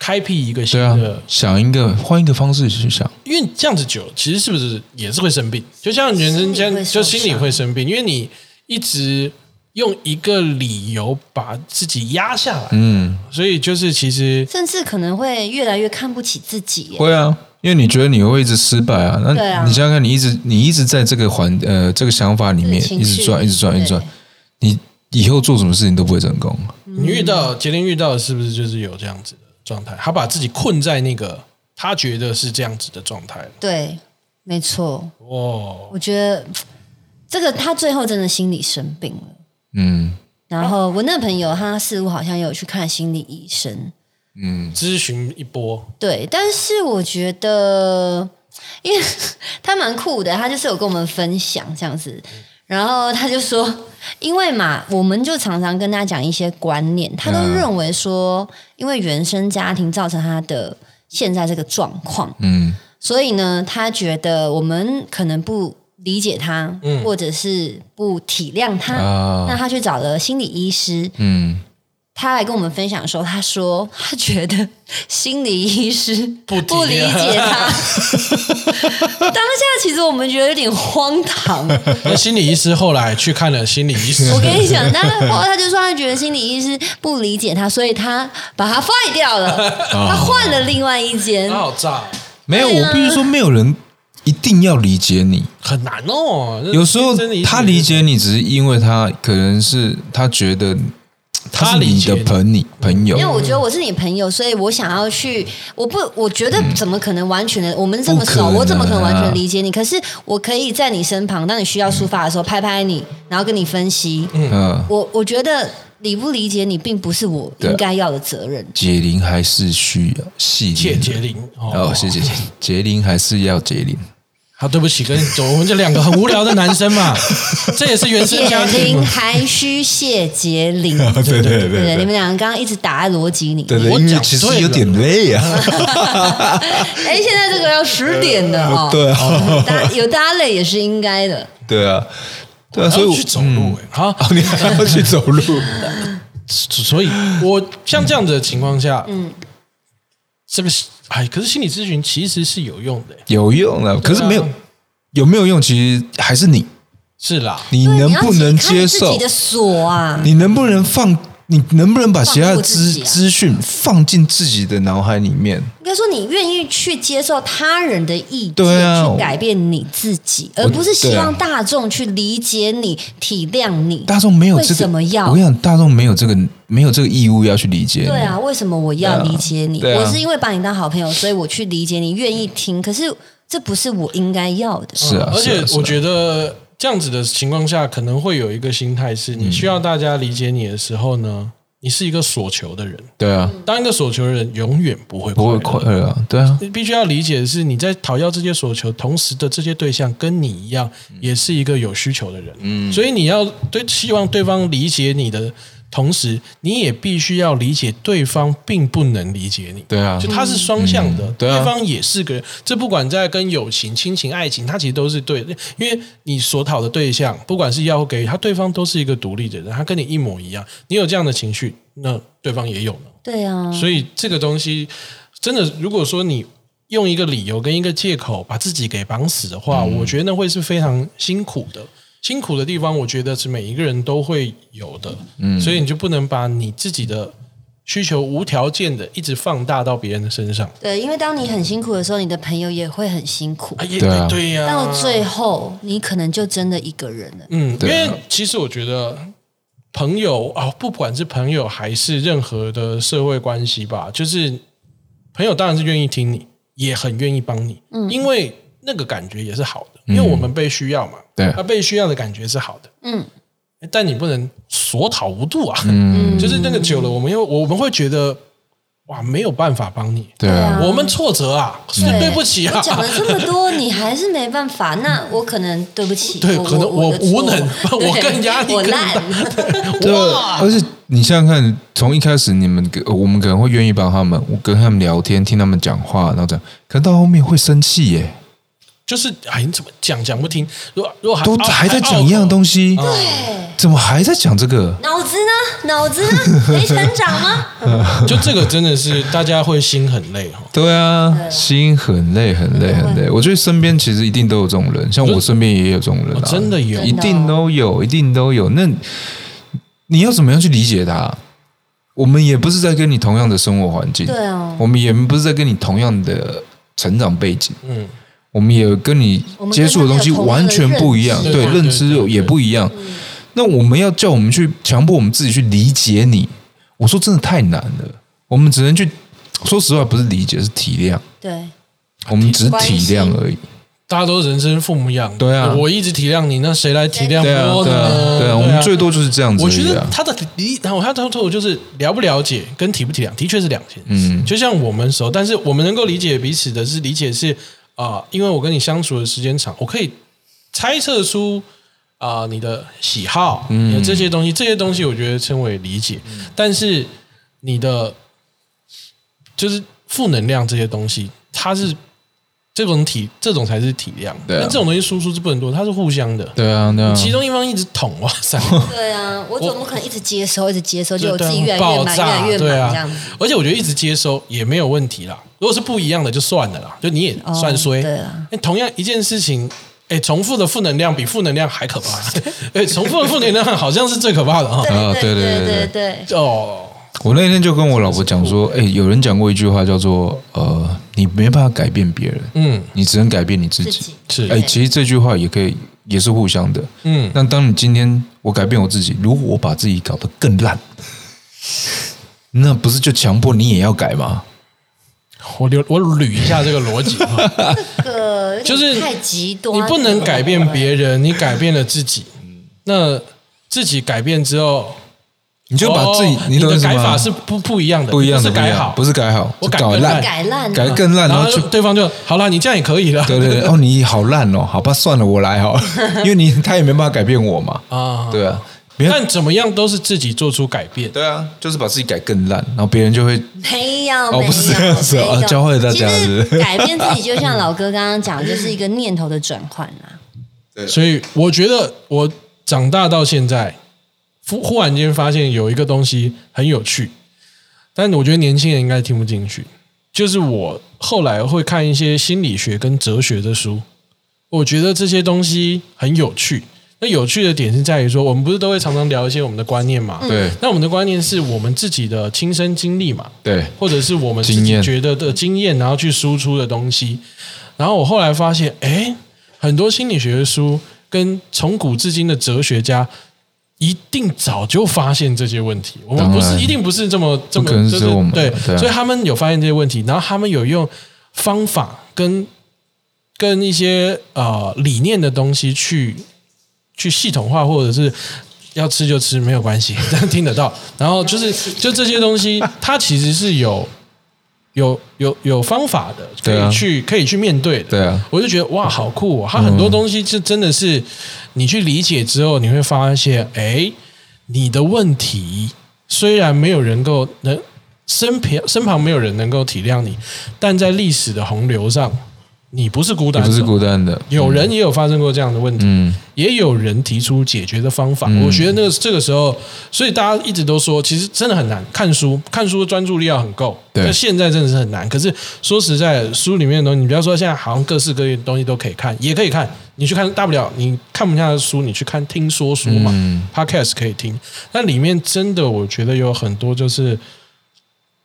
[SPEAKER 2] 开辟一个新的，，
[SPEAKER 1] 想一个换一个方式去想，
[SPEAKER 2] 因为这样子久了，其实是不是也是会生病？就像人生这样，
[SPEAKER 3] 心理会受
[SPEAKER 2] 就心里会生病，因为你一直用一个理由把自己压下来，
[SPEAKER 1] 嗯，
[SPEAKER 2] 所以就是其实
[SPEAKER 3] 甚至可能会越来越看不起自己。
[SPEAKER 1] 会啊，因为你觉得你会一直失败啊。那你想想看，你一直你一直在这个环呃这个想法里面一直转，一直转，一直转，你以后做什么事情都不会成功。
[SPEAKER 2] 你遇到杰林遇到的是不是就是有这样子的状态？他把自己困在那个他觉得是这样子的状态了。
[SPEAKER 3] 对，没错，
[SPEAKER 2] 哦，
[SPEAKER 3] 我觉得这个他最后真的心理生病了。
[SPEAKER 1] 嗯
[SPEAKER 3] 然后我那个朋友他似乎好像有去看心理医生，
[SPEAKER 1] 嗯，
[SPEAKER 2] 咨询一波，
[SPEAKER 3] 对，但是我觉得，因为他蛮酷的，他就是有跟我们分享这样子，然后他就说，因为嘛，我们就常常跟他讲一些观念，他都
[SPEAKER 1] 嗯
[SPEAKER 3] 认为说，因为原生家庭造成他的现在这个状况，
[SPEAKER 1] 嗯。
[SPEAKER 3] 所以呢，他觉得我们可能不理解他，
[SPEAKER 2] 嗯。
[SPEAKER 3] 或者是不体谅他，
[SPEAKER 1] 啊。
[SPEAKER 3] 那他去找了心理医师，
[SPEAKER 1] 嗯，
[SPEAKER 3] 他来跟我们分享的时候，他说他觉得心理医师
[SPEAKER 2] 不
[SPEAKER 3] 不理解他。当下其实我们觉得有点荒唐。
[SPEAKER 2] 那心理医师后来去看了心理医师，
[SPEAKER 3] 我跟你讲，但后他就说他觉得心理医师不理解他，所以他把他废掉了，他换了另外一间
[SPEAKER 2] 他。好炸，
[SPEAKER 1] 没有，我必须说，没有人一定要理解你。
[SPEAKER 2] 很难哦。
[SPEAKER 1] 有时候他理解你，只是因为他可能是他觉得他是你
[SPEAKER 2] 他理你
[SPEAKER 1] 的朋你朋友
[SPEAKER 3] 因为，我觉得我是你朋友，所以我想要去，我不，我觉得怎么可能完全的，我们这么熟，我怎么可能完
[SPEAKER 1] 啊
[SPEAKER 3] 全理解你？可是我可以在你身旁，当你需要抒发的时候，拍拍你，然后跟你分析。
[SPEAKER 1] 嗯
[SPEAKER 3] 我我觉得理不理解你，并不是我应该要的责任。
[SPEAKER 1] 解铃还是需要系
[SPEAKER 2] 谢
[SPEAKER 1] 铃。
[SPEAKER 2] 杰林
[SPEAKER 1] 哦，谢谢谢谢，结铃还是要结铃。
[SPEAKER 2] 好，对不起，跟我们这两个很无聊的男生嘛，这也是原生
[SPEAKER 3] 解
[SPEAKER 2] 家庭
[SPEAKER 3] 铃。还须谢杰林，
[SPEAKER 1] 对对对
[SPEAKER 3] 对，你们两个刚刚一直打在逻辑里。
[SPEAKER 1] 对对，
[SPEAKER 2] 我讲
[SPEAKER 1] 因为其实有点累啊。
[SPEAKER 3] 哎，现在这个要十点的哦，
[SPEAKER 1] 对啊
[SPEAKER 3] 哦，大家有大家累也是应该的。
[SPEAKER 1] 对啊，对啊，所以我
[SPEAKER 2] 要去走路哎、好，
[SPEAKER 1] 哦，你还要去走路？
[SPEAKER 2] 所以我像这样子的情况下，嗯，这个是哎，可是心理咨询其实是有用的、欸
[SPEAKER 1] 有用啊，可是没有
[SPEAKER 2] 啊
[SPEAKER 1] 有没有用，其实还是你，
[SPEAKER 2] 是啦，
[SPEAKER 1] 你能不能接受
[SPEAKER 3] 自己？的锁啊？
[SPEAKER 1] 你能不能放？你能不能把其他的资
[SPEAKER 3] 啊
[SPEAKER 1] 资讯放进自己的脑海里面？
[SPEAKER 3] 应该说，你愿意去接受他人的意见，
[SPEAKER 1] 对啊
[SPEAKER 3] 去改变你自己，而不是希望大众去理解你、体谅你。
[SPEAKER 1] 大众没有这
[SPEAKER 3] 为
[SPEAKER 1] 个，
[SPEAKER 3] 什么要
[SPEAKER 1] 我跟你讲，大众没有这个没有这个义务要去理解你。
[SPEAKER 3] 对啊，为什么我要理解你？
[SPEAKER 1] 对啊
[SPEAKER 3] 我是因为把你当好朋友，所以我去理解你，愿意听。可是这不是我应该要的。
[SPEAKER 1] 是啊，
[SPEAKER 2] 而且我觉得这样子的情况下，可能会有一个心态是，你需要大家理解你的时候呢，你是一个所求的人。
[SPEAKER 1] 对啊，
[SPEAKER 2] 当一个所求的人，永远不会
[SPEAKER 1] 不会
[SPEAKER 2] 快乐
[SPEAKER 1] 快乐啊，对啊，
[SPEAKER 2] 你必须要理解的是，你在讨要这些所求，同时的这些对象跟你一样，也是一个有需求的人。嗯，所以你要对希望对方理解你的同时，你也必须要理解对方并不能理解你。
[SPEAKER 1] 对啊
[SPEAKER 2] 就它是双向的，
[SPEAKER 1] 嗯对啊
[SPEAKER 2] 方也是个人。这不管在跟友情、亲情、爱情，它其实都是对的，因为你所讨的对象，不管是要给予，他对方都是一个独立的人，他跟你一模一样。你有这样的情绪，那对方也有呢。
[SPEAKER 3] 对啊，
[SPEAKER 2] 所以这个东西真的，如果说你用一个理由跟一个借口把自己给绑死的话，我觉得那会是非常辛苦的。辛苦的地方，我觉得是每一个人都会有的。嗯，所以你就不能把你自己的需求无条件的一直放大到别人的身上。
[SPEAKER 3] 对，因为当你很辛苦的时候，你的朋友也会很辛苦。
[SPEAKER 2] 啊，也
[SPEAKER 1] 对啊
[SPEAKER 2] 对呀、
[SPEAKER 3] 到最后，你可能就真的一个人了。
[SPEAKER 2] 嗯，因为其实我觉得朋友啊、不管是朋友还是任何的社会关系吧，就是朋友当然是愿意听你，也很愿意帮你，嗯，因为那个感觉也是好的，因为我们被需要嘛，
[SPEAKER 1] 对。
[SPEAKER 2] 他被需要的感觉是好的，
[SPEAKER 3] 嗯，
[SPEAKER 2] 但你不能所讨无度啊，
[SPEAKER 1] 嗯，
[SPEAKER 2] 就是那个久了，我们又我们会觉得哇没有办法帮你，
[SPEAKER 1] 对啊，
[SPEAKER 2] 我们挫折啊，是对。不起啊
[SPEAKER 3] 我，讲了这么多，你还是没办法，那我可能对不起，我
[SPEAKER 2] 对可能我无能 我更压力
[SPEAKER 3] 我
[SPEAKER 2] 更
[SPEAKER 3] 大，
[SPEAKER 1] 对啊，而且你想想看，从一开始你们呃我们可能会愿意帮他们，我跟他们聊天，听他们讲话，然后这样，可能到后面会生气耶，
[SPEAKER 2] 就是哎，你怎么讲讲不听？如果如果还啊
[SPEAKER 1] 都还在讲一样东西，
[SPEAKER 3] 对，
[SPEAKER 1] 怎么还在讲这个？
[SPEAKER 3] 脑子呢？脑子呢？没成长吗？
[SPEAKER 2] 就这个真的是大家会心很累哈。
[SPEAKER 1] 对啊，心很累，很累，很累。我觉得身边其实一定都有这种人，像我身边也有这种人
[SPEAKER 2] 真的有
[SPEAKER 1] 一定都有，一定都有。那你要怎么样去理解他？我们也不是在跟你同样的生活环境，
[SPEAKER 3] 对啊
[SPEAKER 1] 我们也不是在跟你同样的成长背景，
[SPEAKER 2] 嗯，
[SPEAKER 1] 我们也跟你接触的东西完全不一样，对，
[SPEAKER 2] 认知
[SPEAKER 1] 也不一样。那我们要叫我们去强迫我们自己去理解你，我说真的太难了。我们只能去，说实话，不是理解，是体谅。
[SPEAKER 3] 对，
[SPEAKER 1] 我们只是体谅而已。
[SPEAKER 2] 大家都是人生父母养，
[SPEAKER 1] 对啊
[SPEAKER 2] 我一直体谅你，那谁来体谅
[SPEAKER 1] 对啊，
[SPEAKER 2] 我
[SPEAKER 1] 对啊，
[SPEAKER 2] 呢？
[SPEAKER 1] 对啊，我们最多就是这样子
[SPEAKER 2] 我。觉得他的理，然后他他说就是了不了解跟体不体谅，的确是两件事。
[SPEAKER 1] 嗯
[SPEAKER 2] 就像我们熟，但是我们能够理解彼此的是理解是啊、因为我跟你相处的时间长，我可以猜测出啊、你的喜好，
[SPEAKER 1] 嗯
[SPEAKER 2] 你的这些东西，这些东西我觉得称为理解。但是你的就是负能量这些东西，它是这种体，这种才是体谅。
[SPEAKER 1] 对啊
[SPEAKER 2] 那这种东西输出是不能多，它是互相的。
[SPEAKER 1] 对啊，对啊，
[SPEAKER 2] 其中一方一直捅，哇塞！
[SPEAKER 3] 对啊，我怎么可能一直接收，一直接收，就我自己越来越满，越
[SPEAKER 2] 爆炸
[SPEAKER 3] 来越满
[SPEAKER 2] 对啊
[SPEAKER 3] 这样子。
[SPEAKER 2] 而且我觉得一直接收也没有问题啦。如果是不一样的就算了啦，就你也算衰。
[SPEAKER 3] 哦对啊
[SPEAKER 2] 哎同样一件事情，哎，重复的负能量比负能量还可怕。哎，重复的负能量好像是最可怕的哈。
[SPEAKER 1] 啊
[SPEAKER 3] 对
[SPEAKER 1] 对对
[SPEAKER 3] 对
[SPEAKER 1] 对
[SPEAKER 3] 对，
[SPEAKER 2] 哦，
[SPEAKER 1] 我那天就跟我老婆讲说，哎，有人讲过一句话叫做，呃，你没办法改变别人，
[SPEAKER 2] 嗯，
[SPEAKER 1] 你只能改变你自己
[SPEAKER 3] 自己。
[SPEAKER 2] 是，
[SPEAKER 1] 哎，其实这句话也可以，也是互相的。
[SPEAKER 2] 嗯，
[SPEAKER 1] 那当你今天我改变我自己，如果我把自己搞得更烂，那不是就强迫你也要改吗？
[SPEAKER 2] 我捋我捋一下这个逻辑。哈。
[SPEAKER 3] 这个 有点
[SPEAKER 2] 就是
[SPEAKER 3] 太极端，
[SPEAKER 2] 你不能改变别人，你改变了自己。那自己改变之后，
[SPEAKER 1] 你就把自己，
[SPEAKER 2] 哦你的改法是不不一样的，
[SPEAKER 1] 不一样的，
[SPEAKER 2] 是改好，
[SPEAKER 1] 不是改好，
[SPEAKER 2] 我改
[SPEAKER 1] 烂，
[SPEAKER 3] 改烂
[SPEAKER 1] 改更烂，
[SPEAKER 2] 然后
[SPEAKER 1] 就
[SPEAKER 2] 就对方就好了，你这样也可以了。
[SPEAKER 1] 对对对，哦，你好烂哦，好吧，算了，我来好了，因为你他也没办法改变我嘛，
[SPEAKER 2] 啊，
[SPEAKER 1] 对啊，
[SPEAKER 2] 但怎么样都是自己做出改变。
[SPEAKER 1] 对啊，就是把自己改更烂，然后别人就会
[SPEAKER 3] 没有，
[SPEAKER 1] 哦，不是这样子啊教会大家是
[SPEAKER 3] 改变自己，就像老哥刚刚讲，就是一个念头的转换啦。
[SPEAKER 2] 所以我觉得我长大到现在，忽忽然间发现有一个东西很有趣，但我觉得年轻人应该听不进去。就是我后来会看一些心理学跟哲学的书，我觉得这些东西很有趣。那有趣的点是在于说，我们不是都会常常聊一些我们的观念嘛？
[SPEAKER 1] 对
[SPEAKER 2] 那我们的观念是我们自己的亲身经历嘛？
[SPEAKER 1] 对
[SPEAKER 2] 或者是我们自己觉得的经验，然后去输出的东西。然后我后来发现，哎，很多心理学的书跟从古至今的哲学家。一定早就发现这些问题，我们不是一定不是这么这么就是对，
[SPEAKER 1] 对啊
[SPEAKER 2] 所以他们有发现这些问题，然后他们有用方法跟跟一些呃理念的东西去去系统化，或者是要吃就吃没有关系，这样听得到。然后就是 就这些东西，它其实是有有有有方法的，可以去、可以去面对的。
[SPEAKER 1] 对啊，
[SPEAKER 2] 我就觉得哇，好酷、哦！它很多东西是真的是你去理解之后，你会发现，哎，你的问题虽然没有人够能身旁身旁没有人能够体谅你，但在历史的洪流上，你不是孤单
[SPEAKER 1] 不是孤单的，
[SPEAKER 2] 有人也有发生过这样的问题，
[SPEAKER 1] 嗯，
[SPEAKER 2] 也有人提出解决的方法。
[SPEAKER 1] 嗯
[SPEAKER 2] 我觉得那个这个时候，所以大家一直都说，其实真的很难看书，看书专注力要很够。
[SPEAKER 1] 对
[SPEAKER 2] 那现在真的是很难。可是说实在，书里面的东西，你不要说现在好像各式各样的东西都可以看，也可以看。你去看，大不了你看不下的书，你去看听说书嘛、
[SPEAKER 1] 嗯
[SPEAKER 2] p o d c a s t 可以听。那里面真的，我觉得有很多就是。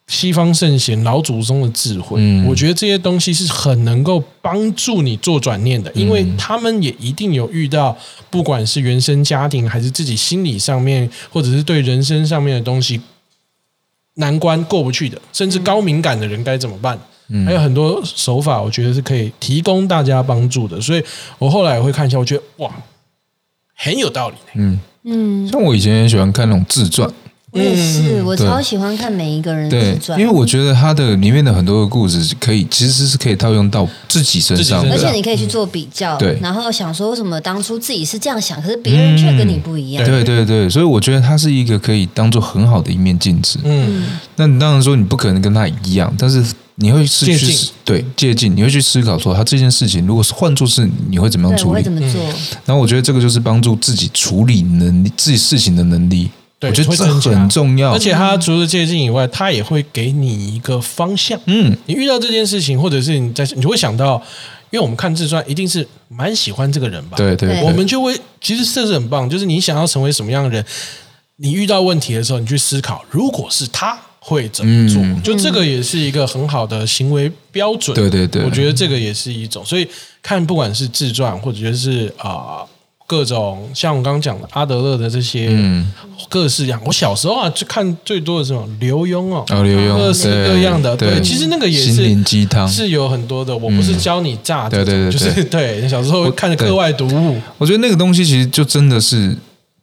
[SPEAKER 2] 西方圣贤老祖宗的智慧，
[SPEAKER 1] 嗯
[SPEAKER 2] 我觉得这些东西是很能够帮助你做转念的，因为他们也一定有遇到，不管是原生家庭还是自己心理上面，或者是对人生上面的东西难关过不去的，甚至高敏感的人该怎么办？
[SPEAKER 1] 嗯
[SPEAKER 2] 还有很多手法，我觉得是可以提供大家帮助的。所以我后来也会看一下，我觉得哇，很有道理。
[SPEAKER 1] 嗯，
[SPEAKER 3] 嗯，
[SPEAKER 1] 像我以前也喜欢看那种自传，
[SPEAKER 3] 我也是，我超喜欢看每一个人的自，传，
[SPEAKER 1] 因为我觉得他的里面的很多的故事可以其实是可以套用到自己身上
[SPEAKER 3] 而且你可以去做比较，
[SPEAKER 1] 对
[SPEAKER 3] 然后想说为什么当初自己是这样想，可是别人却跟你不一样。
[SPEAKER 1] 对对对，所以我觉得他是一个可以当做很好的一面镜子。
[SPEAKER 2] 嗯，
[SPEAKER 1] 那你当然说你不可能跟他一样，但是你会是去对借鉴，你会去思考说他这件事情如果是换做是你会怎么处理
[SPEAKER 3] 会怎？么做？
[SPEAKER 1] 然后我觉得这个就是帮助自己处理能力、自己事情的能力。
[SPEAKER 2] 对
[SPEAKER 1] 我觉得这很重要。
[SPEAKER 2] 而且他除了借鉴以外，他也会给你一个方向。
[SPEAKER 1] 嗯，
[SPEAKER 2] 你遇到这件事情，或者是你在，你就会想到，因为我们看自传，一定是蛮喜欢这个人吧？
[SPEAKER 3] 对
[SPEAKER 1] 对
[SPEAKER 2] 我们就会其实这是很棒，就是你想要成为什么样的人，你遇到问题的时候，你去思考，如果是他会怎么做？
[SPEAKER 1] 嗯
[SPEAKER 2] 就这个也是一个很好的行为标准。
[SPEAKER 1] 对对对
[SPEAKER 2] 我觉得这个也是一种。所以看不管是自传，或者就是啊、各种像我刚刚讲的阿德勒的这些
[SPEAKER 1] 嗯，
[SPEAKER 2] 各式样，我小时候啊就看最多的是什么刘墉哦，
[SPEAKER 1] 哦，刘墉
[SPEAKER 2] 各式各样的。
[SPEAKER 1] 对，
[SPEAKER 2] 其实那个也是
[SPEAKER 1] 心灵
[SPEAKER 2] 是
[SPEAKER 1] 鸡汤。
[SPEAKER 2] 是有很多的。我不是教你炸这种，
[SPEAKER 1] 对对对
[SPEAKER 2] 就是对小时候看的课外读物。
[SPEAKER 1] 我觉得那个东西其实就真的是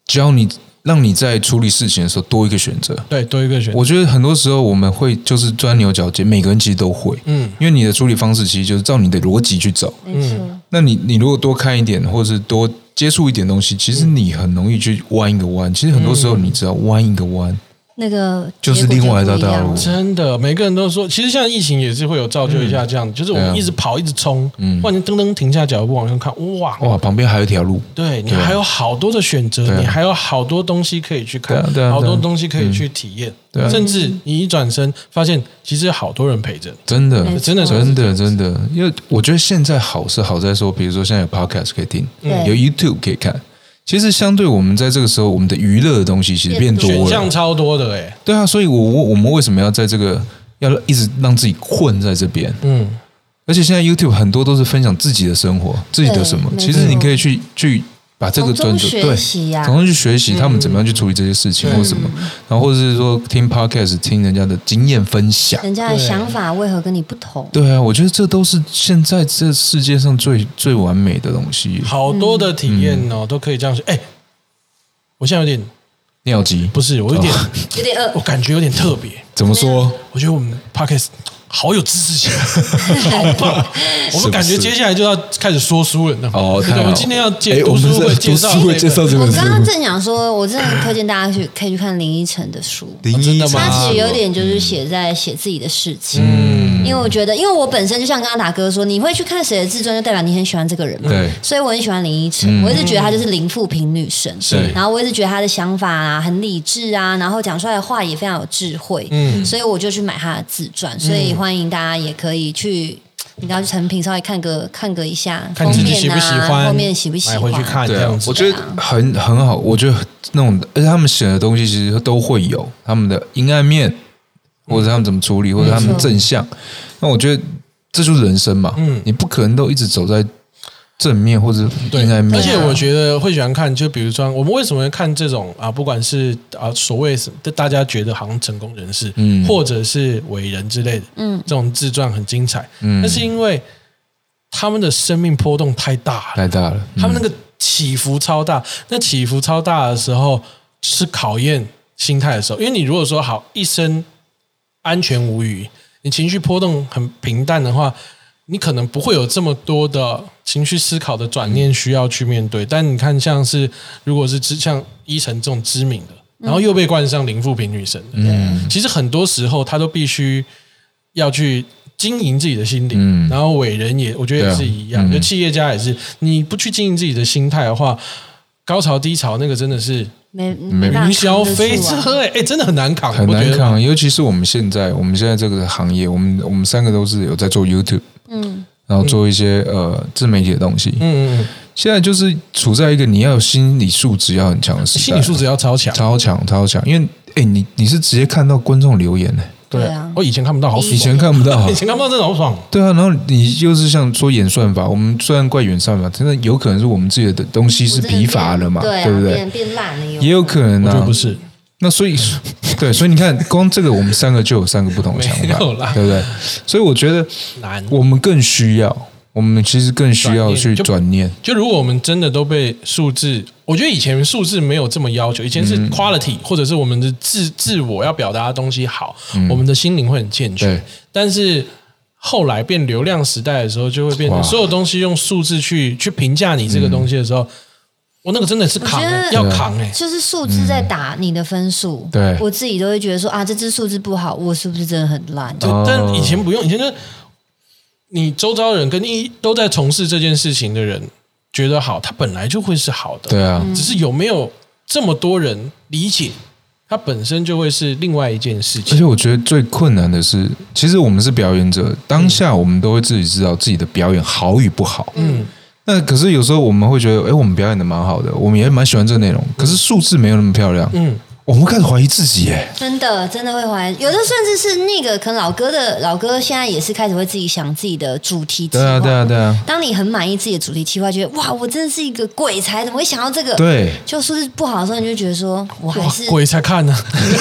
[SPEAKER 1] 教你，让你在处理事情的时候多一个选择。
[SPEAKER 2] 对，多一个选择。
[SPEAKER 1] 我觉得很多时候我们会就是钻牛角尖，每个人其实都会，
[SPEAKER 2] 嗯，
[SPEAKER 1] 因为你的处理方式其实就是照你的逻辑去走。
[SPEAKER 3] 没错，
[SPEAKER 1] 那你你如果多看一点，或者是多接触一点东西，其实你很容易去弯一个弯。其实很多时候你只要弯一个弯，
[SPEAKER 3] 那个
[SPEAKER 1] 就是另外一条道路。
[SPEAKER 2] 真的，每个人都说，其实像疫情也是会有造就一下这样，就是我一直跑，一直冲，
[SPEAKER 1] 嗯。
[SPEAKER 2] 忽然间噔噔停下脚步往上看，哇，
[SPEAKER 1] 哇，旁边还有一条路。
[SPEAKER 2] 对你还有好多的选择，你还有好多东西可以去看
[SPEAKER 1] 对啊对啊，
[SPEAKER 2] 好多东西可以去体验
[SPEAKER 1] 对啊，
[SPEAKER 2] 甚至你一转身发现，其实有好多人陪着。你，
[SPEAKER 1] 真的
[SPEAKER 2] 真的
[SPEAKER 1] 真的，真的，因为我觉得现在好是好在说，比如说现在有 podcast 可以听，
[SPEAKER 3] 对。
[SPEAKER 1] 有 YouTube 可以看。其实相对我们在这个时候，我们的娱乐的东西其实变多了
[SPEAKER 2] 选项
[SPEAKER 1] 了。
[SPEAKER 2] 超多的哎，
[SPEAKER 1] 对啊，所以我我我们为什么要在这个要一直让自己困在这边？
[SPEAKER 2] 嗯，
[SPEAKER 1] 而且现在 YouTube 很多都是分享自己的生活，自己的什么。其实你可以去去把这个专
[SPEAKER 3] 从中学
[SPEAKER 1] 注对，
[SPEAKER 3] 习啊呀
[SPEAKER 1] 从中去学习他们怎么样去处理这些事情
[SPEAKER 2] 对
[SPEAKER 1] 或什么，然后或者是说听 podcast 听人家的经验分享。
[SPEAKER 3] 人家的想法为何跟你不同？
[SPEAKER 1] 对啊，我觉得这都是现在这世界上最最完美的东西。
[SPEAKER 2] 好多的体验
[SPEAKER 1] 嗯
[SPEAKER 2] 哦，都可以这样说。哎，我现在有点
[SPEAKER 1] 尿急
[SPEAKER 2] 不是，我有点，
[SPEAKER 3] 有点饿
[SPEAKER 2] 我。感觉有点特别。
[SPEAKER 1] 怎么说？
[SPEAKER 2] 我觉得我们 podcast 好有知识性，好棒！我们感觉接下来就要开始说书了。呢。
[SPEAKER 1] 哦，
[SPEAKER 2] 对我们今天要介
[SPEAKER 1] 哎
[SPEAKER 2] 读书
[SPEAKER 1] 我们是
[SPEAKER 2] 会介绍
[SPEAKER 1] 会介绍这本书。
[SPEAKER 3] 我刚刚正想说，我真的推荐大家去可以去看林依晨的书。
[SPEAKER 1] 林
[SPEAKER 2] 依晨
[SPEAKER 3] 他其实有
[SPEAKER 1] 嗯
[SPEAKER 3] 点就是写在写自己的事情，嗯，因为我觉得，因为我本身就像刚刚达哥说，你会去看谁的自传，就代表你很喜欢这个人嘛，
[SPEAKER 1] 对。
[SPEAKER 3] 所以我很喜欢林依晨，
[SPEAKER 1] 嗯。
[SPEAKER 3] 我一直觉得她就是林富平女神，
[SPEAKER 1] 是。
[SPEAKER 3] 然后我一直觉得她的想法啊很理智啊，然后讲出来的话也非常有智慧，
[SPEAKER 2] 嗯。
[SPEAKER 3] 嗯，所以我就去买她的自传，所以欢迎大家也可以去。你刚去成品稍微看个看个一下
[SPEAKER 2] 看自己喜不喜
[SPEAKER 3] 封面啊
[SPEAKER 2] 欢，
[SPEAKER 3] 后面喜不喜欢？
[SPEAKER 2] 买回去看这
[SPEAKER 1] 对啊
[SPEAKER 2] 样，子
[SPEAKER 1] 我。觉得很很好。我觉得那种，而且他们写的东西其实都会有他们的阴暗面，或者他们怎么处理，或者他们正向。那我觉得这就是人生嘛，
[SPEAKER 2] 嗯
[SPEAKER 1] 你不可能都一直走在正面或者
[SPEAKER 2] 对
[SPEAKER 1] 阴暗，面。
[SPEAKER 2] 而且我觉得会喜欢看，就比如说我们为什么会看这种啊，不管是啊所谓是大家觉得好像成功人士，
[SPEAKER 1] 嗯
[SPEAKER 2] 或者是伟人之类的，
[SPEAKER 3] 嗯
[SPEAKER 2] 这种自传很精彩，
[SPEAKER 1] 嗯
[SPEAKER 2] 那是因为他们的生命波动太大了，
[SPEAKER 1] 太大了，嗯
[SPEAKER 2] 他们那个起伏超大，那起伏超大的时候是考验心态的时候，因为你如果说好一生安全无虞，你情绪波动很平淡的话，你可能不会有这么多的情绪思考的转念需要去面对。但你看，像是如果是知像依晨这种知名的，然后又被冠上林富平女神的，
[SPEAKER 1] 嗯。
[SPEAKER 2] 其实很多时候他都必须要去经营自己的心灵，
[SPEAKER 1] 嗯。
[SPEAKER 2] 然后伟人也我觉得也是一样，就企业家也是，你不去经营自己的心态的话，高潮低潮那个真的是
[SPEAKER 3] 没没办法
[SPEAKER 2] 云霄飞车哎、哎真的很难扛，
[SPEAKER 1] 很难扛。尤其是我们现在，我们现在这个行业，我们我们三个都是有在做 YouTube，
[SPEAKER 3] 嗯，
[SPEAKER 1] 然后做一些呃自媒体的东西。
[SPEAKER 2] 嗯嗯嗯，
[SPEAKER 1] 现在就是处在一个你要有心理素质要很强的时代，
[SPEAKER 2] 心理素质要超强，
[SPEAKER 1] 超强超强，因为哎，你你是直接看到观众留言呢、
[SPEAKER 3] 对啊
[SPEAKER 2] 我以前看不到，好爽
[SPEAKER 1] 以前看不到啊
[SPEAKER 2] 以。前看不到，真的好爽。
[SPEAKER 1] 对啊，然后你就是像说演算法，我们虽然怪演算法，真的有可能是我们自己的东西是疲乏了嘛，
[SPEAKER 3] 对
[SPEAKER 1] 不对
[SPEAKER 3] 变？烂了，
[SPEAKER 1] 也有可能啊
[SPEAKER 2] 不，是，
[SPEAKER 1] 那所以对，所以你看，光这个我们三个就有三个不同的想
[SPEAKER 2] 没有啦
[SPEAKER 1] 法，对不对？所以我觉得
[SPEAKER 2] 难。
[SPEAKER 1] 我们更需要，我们其实更需要去
[SPEAKER 2] 转念就，就如果我们真的都被数字，我觉得以前数字没有这么要求，以前是
[SPEAKER 1] 嗯
[SPEAKER 2] quality、或者是我们的自自我要表达的东西好，我们的心灵会很健全
[SPEAKER 1] 嗯对。
[SPEAKER 2] 但是后来变流量时代的时候，就会变成所有东西用数字去去评价你这个东西的时候，我那个真的是扛、要扛哎、
[SPEAKER 3] 就是数字在打你的分数。
[SPEAKER 1] 嗯对
[SPEAKER 3] 我自己都会觉得说啊，这只数字不好，我是不是真的很烂？
[SPEAKER 2] 就
[SPEAKER 1] 哦
[SPEAKER 2] 但以前不用，以前就是你周遭人跟你都在从事这件事情的人觉得好，它本来就会是好的。
[SPEAKER 1] 对啊，
[SPEAKER 2] 只是有没有这么多人理解，它本身就会是另外一件事情而。
[SPEAKER 1] 且我觉得最困难的是，其实我们是表演者，当下我们都会自己知道自己的表演好与不好。
[SPEAKER 2] 嗯，
[SPEAKER 1] 那可是有时候我们会觉得，哎，我们表演的蛮好的，我们也蛮喜欢这个内容，可是数字没有那么漂亮，
[SPEAKER 2] 嗯，
[SPEAKER 1] 我们开始怀疑自己，哎，
[SPEAKER 3] 真的真的会怀疑，有的甚至是那个可能老哥的老哥现在也是开始会自己想自己的主题计划。
[SPEAKER 1] 对啊，对啊，对啊，
[SPEAKER 3] 当你很满意自己的主题计划，觉得哇，我真的是一个鬼才，怎么会想到这个？，
[SPEAKER 1] 对，
[SPEAKER 3] 就数字不好的时候，你就觉得说，我还是，
[SPEAKER 2] 鬼才看呢、
[SPEAKER 3] 真的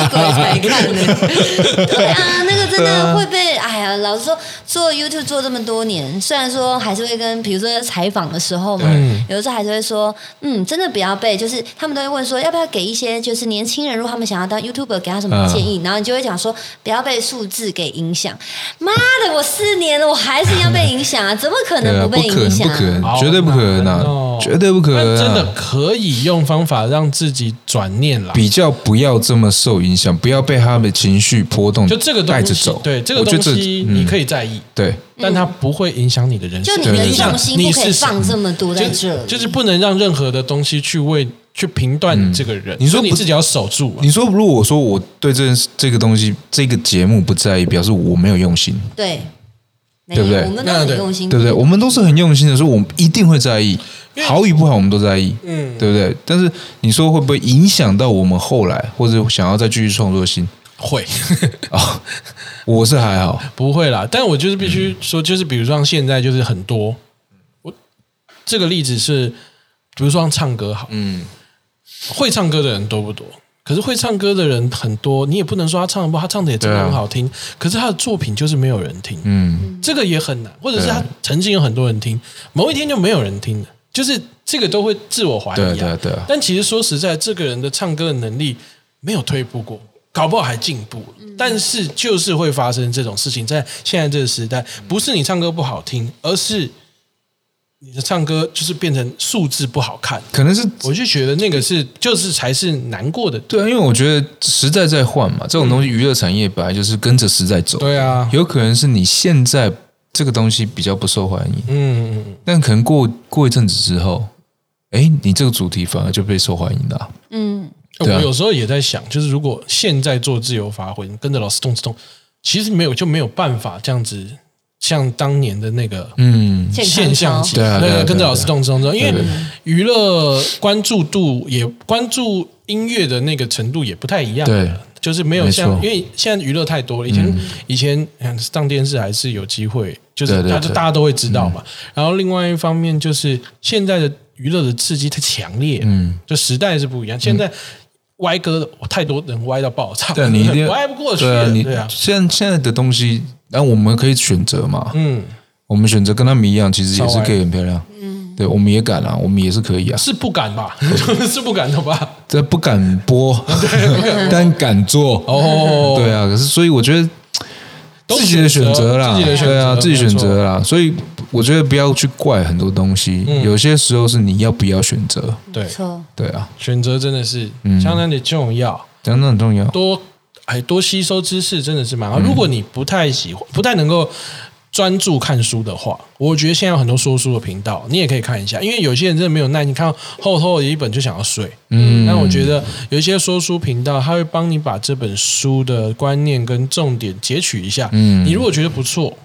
[SPEAKER 3] 是鬼才看呢。对啊，那个真的会被，哎呀，老实说，做 YouTube 做这么多年，虽然说还是会跟，比如说在采访的时候嘛，
[SPEAKER 2] 嗯。
[SPEAKER 3] 有的时候还是会说，嗯，真的不要被，就是他们都会问说，要不要给一些就是年轻人，如果他们想要当 YouTuber，给他什么建议？然后你就会讲说，不要被数字给影响。妈的，我四年了，我还是一样被影响啊，怎么可能被
[SPEAKER 1] 不可能，
[SPEAKER 3] 影响、
[SPEAKER 1] 不可能，
[SPEAKER 2] 好
[SPEAKER 1] 绝对不可能啊，绝对不可能啊，
[SPEAKER 2] 真的可以用方法让自己转念啦。
[SPEAKER 1] 比较不要这么受影响，不要被他们的情绪波动
[SPEAKER 2] 就这个
[SPEAKER 1] 带着走，，
[SPEAKER 2] 对这个东西你可
[SPEAKER 1] 以
[SPEAKER 2] 以在意，
[SPEAKER 1] 对。
[SPEAKER 2] 但它不会影响你的人生，
[SPEAKER 3] 就你的
[SPEAKER 2] 影响
[SPEAKER 3] 重心
[SPEAKER 2] 你
[SPEAKER 3] 不可以
[SPEAKER 2] 是
[SPEAKER 3] 放这么多在
[SPEAKER 2] 就
[SPEAKER 3] 这里，
[SPEAKER 2] 就是不能让任何的东西去为去评断你这个人。
[SPEAKER 1] 你说
[SPEAKER 2] 你自己要守住啊、
[SPEAKER 1] 你说，如果我说我对这件事这个东西这个节目不在意，表示我没有用心，
[SPEAKER 3] 对，
[SPEAKER 1] 对不对？
[SPEAKER 3] 我们都
[SPEAKER 2] 那对。
[SPEAKER 3] 很用心，
[SPEAKER 1] 对不对？我们都是很用心的，说我们一定会在意，好与不好我们都在意，
[SPEAKER 2] 嗯，
[SPEAKER 1] 对不对？但是你说会不会影响到我们后来或者想要再继续创作心
[SPEAKER 2] 会。
[SPEAKER 1] 啊？我是还好，
[SPEAKER 2] 不会啦？但我就是必须说，就是比如说像现在就是很多，我这个例子是，比如说像唱歌好，
[SPEAKER 1] 嗯，
[SPEAKER 2] 会唱歌的人多不多？可是会唱歌的人很多，你也不能说他唱的不好，他唱的也真的很好听，可是他的作品就是没有人听，
[SPEAKER 1] 嗯，
[SPEAKER 2] 这个也很难，或者是他曾经有很多人听，某一天就没有人听了，就是这个都会自我怀疑、
[SPEAKER 1] 对啊对啊对啊
[SPEAKER 2] 但其实说实在，这个人的唱歌的能力没有退步过，搞不好还进步。但是就是会发生这种事情，在现在这个时代，不是你唱歌不好听，而是你的唱歌就是变成数字不好看。
[SPEAKER 1] 可能是
[SPEAKER 2] 我就觉得那个是就是才是难过的。
[SPEAKER 1] 对啊，因为我觉得时代在换嘛，这种东西娱乐产业本来就是跟着时代走。
[SPEAKER 2] 对啊，
[SPEAKER 1] 有可能是你现在这个东西比较不受欢迎，
[SPEAKER 2] 嗯嗯嗯，
[SPEAKER 1] 但可能过过一阵子之后，哎，你这个主题反而就被受欢迎了啊、
[SPEAKER 3] 嗯，
[SPEAKER 2] 我有时候也在想，就是如果现在做自由发挥，跟着老师动动，其实没有就没有办法这样子，像当年的那个
[SPEAKER 1] 嗯，
[SPEAKER 2] 现象级，
[SPEAKER 1] 对啊对
[SPEAKER 2] 跟着老师动动动，因为
[SPEAKER 1] 对。
[SPEAKER 2] 娱乐关注度也关注音乐的那个程度也不太一样，
[SPEAKER 1] 对，
[SPEAKER 2] 就是没有像因为现在娱乐太多了，以前、以前嗯上电视还是有机会，就是大家
[SPEAKER 1] 对。对对
[SPEAKER 2] 大家都会知道嘛。然后另外一方面就是现在的娱乐的刺激太强烈，嗯，就时代是不一样。现在歪歌的太多人歪到爆炸，
[SPEAKER 1] 对你一定
[SPEAKER 2] 歪不过去
[SPEAKER 1] 对啊，
[SPEAKER 2] 对啊，
[SPEAKER 1] 现在现在的东西，那我们可以选择嘛，
[SPEAKER 2] 嗯，
[SPEAKER 1] 我们选择跟他们一样，其实也是可以很漂亮，嗯，对，我们也敢啊，我们也是可以啊，
[SPEAKER 2] 是不敢吧？是不敢的吧？
[SPEAKER 1] 这不敢播，但敢做，
[SPEAKER 2] 哦，
[SPEAKER 1] 对啊，可是所以我觉得自己的选择啦，
[SPEAKER 2] 自己的选择
[SPEAKER 1] 对啊，自己选择啦，所以我觉得不要去怪很多东西，
[SPEAKER 2] 嗯。
[SPEAKER 1] 有些时候是你要不要选择，
[SPEAKER 2] 对。
[SPEAKER 1] 对啊，
[SPEAKER 2] 选择真的是
[SPEAKER 1] 嗯。
[SPEAKER 2] 相当的重要。
[SPEAKER 1] 相当很重要，
[SPEAKER 2] 多哎多吸收知识真的是蛮
[SPEAKER 1] 嗯
[SPEAKER 2] 好。如果你不太喜欢、不太能够专注看书的话，我觉得现在有很多说书的频道，你也可以看一下。因为有些人真的没有耐心，看厚厚的一本就想要睡。
[SPEAKER 1] 嗯
[SPEAKER 2] 但我觉得有一些说书频道，他会帮你把这本书的观念跟重点截取一下。
[SPEAKER 1] 嗯
[SPEAKER 2] 你如果觉得不错，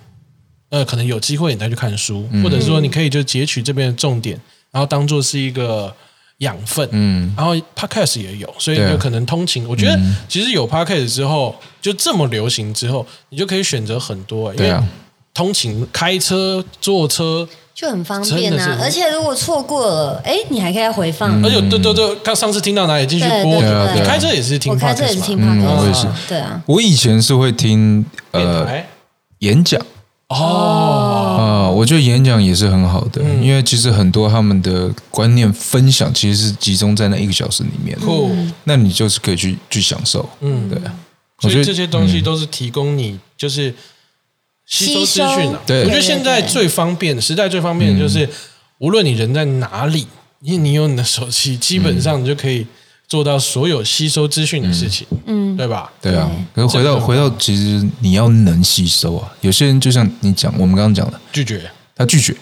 [SPEAKER 2] 呃，可能有机会你再去看书，
[SPEAKER 1] 嗯
[SPEAKER 2] 或者说你可以就截取这边的重点，然后当做是一个养分。
[SPEAKER 1] 嗯，
[SPEAKER 2] 然后 podcast 也有，所以有可能通勤。我觉得其实有 podcast 之后，就这么流行之后，你就可以选择很多、因为
[SPEAKER 1] 对啊，
[SPEAKER 2] 通勤、开车、坐车，
[SPEAKER 3] 就很方便。啊而且如果错过了，哎，你还可以再回放。
[SPEAKER 2] 而且对对对，刚上次听到哪里继续播，
[SPEAKER 3] 对
[SPEAKER 1] 对
[SPEAKER 2] 你开车也是听
[SPEAKER 3] 我开车也是听
[SPEAKER 1] 嗯
[SPEAKER 3] podcast，
[SPEAKER 1] 我也是。
[SPEAKER 3] 对啊，
[SPEAKER 1] 我以前是会听呃
[SPEAKER 2] 电台？
[SPEAKER 1] 演讲
[SPEAKER 2] 哦，
[SPEAKER 1] 啊，我觉得演讲也是很好的，
[SPEAKER 2] 嗯。
[SPEAKER 1] 因为其实很多他们的观念分享其实是集中在那一个小时里面，
[SPEAKER 2] 酷，
[SPEAKER 1] 那你就是可以去去享受，
[SPEAKER 2] 嗯。
[SPEAKER 1] 对。啊，我觉得
[SPEAKER 2] 所以这些东西都是提供你就是吸收资讯啊。
[SPEAKER 3] 吸收。
[SPEAKER 1] 对。
[SPEAKER 2] 我觉得现在最方便的时代最方便的就是，无论你人在哪里，因为你有你的手机，基本上你就可以做到所有吸收资讯的事情，嗯，对吧？
[SPEAKER 1] 对啊，可是回到回到，其实你要能吸收啊。有些人就像你讲，我们刚刚讲的，
[SPEAKER 2] 拒绝。
[SPEAKER 1] 他拒绝，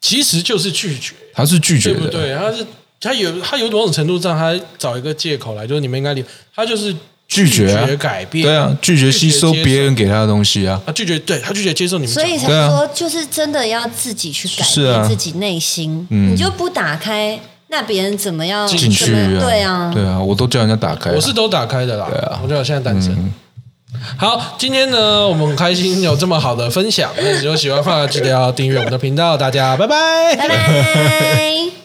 [SPEAKER 2] 其实就是拒绝，
[SPEAKER 1] 他是拒绝的，
[SPEAKER 2] 对不对？他是他有他有某种程度上，他找一个借口来，就是你们应该理，他就是
[SPEAKER 1] 拒绝啊。
[SPEAKER 2] 改变，
[SPEAKER 1] 对啊，拒绝吸收别人给他的东西啊。
[SPEAKER 2] 他拒绝，对他拒绝接受你们，
[SPEAKER 3] 所以才说，就是真的要自己去改变自己内心，
[SPEAKER 1] 嗯。
[SPEAKER 3] 你就不打开，那别人怎么样
[SPEAKER 2] 进
[SPEAKER 1] 进去
[SPEAKER 3] 对啊，
[SPEAKER 1] 对啊，我都叫人家打开啊。
[SPEAKER 2] 我是都打开的啦。
[SPEAKER 1] 对啊
[SPEAKER 2] 我觉得我现在单身。好，今天呢，我们很开心有这么好的分享。那如果喜欢的话，记得要订阅我们的频道。大家拜拜。
[SPEAKER 3] 拜拜。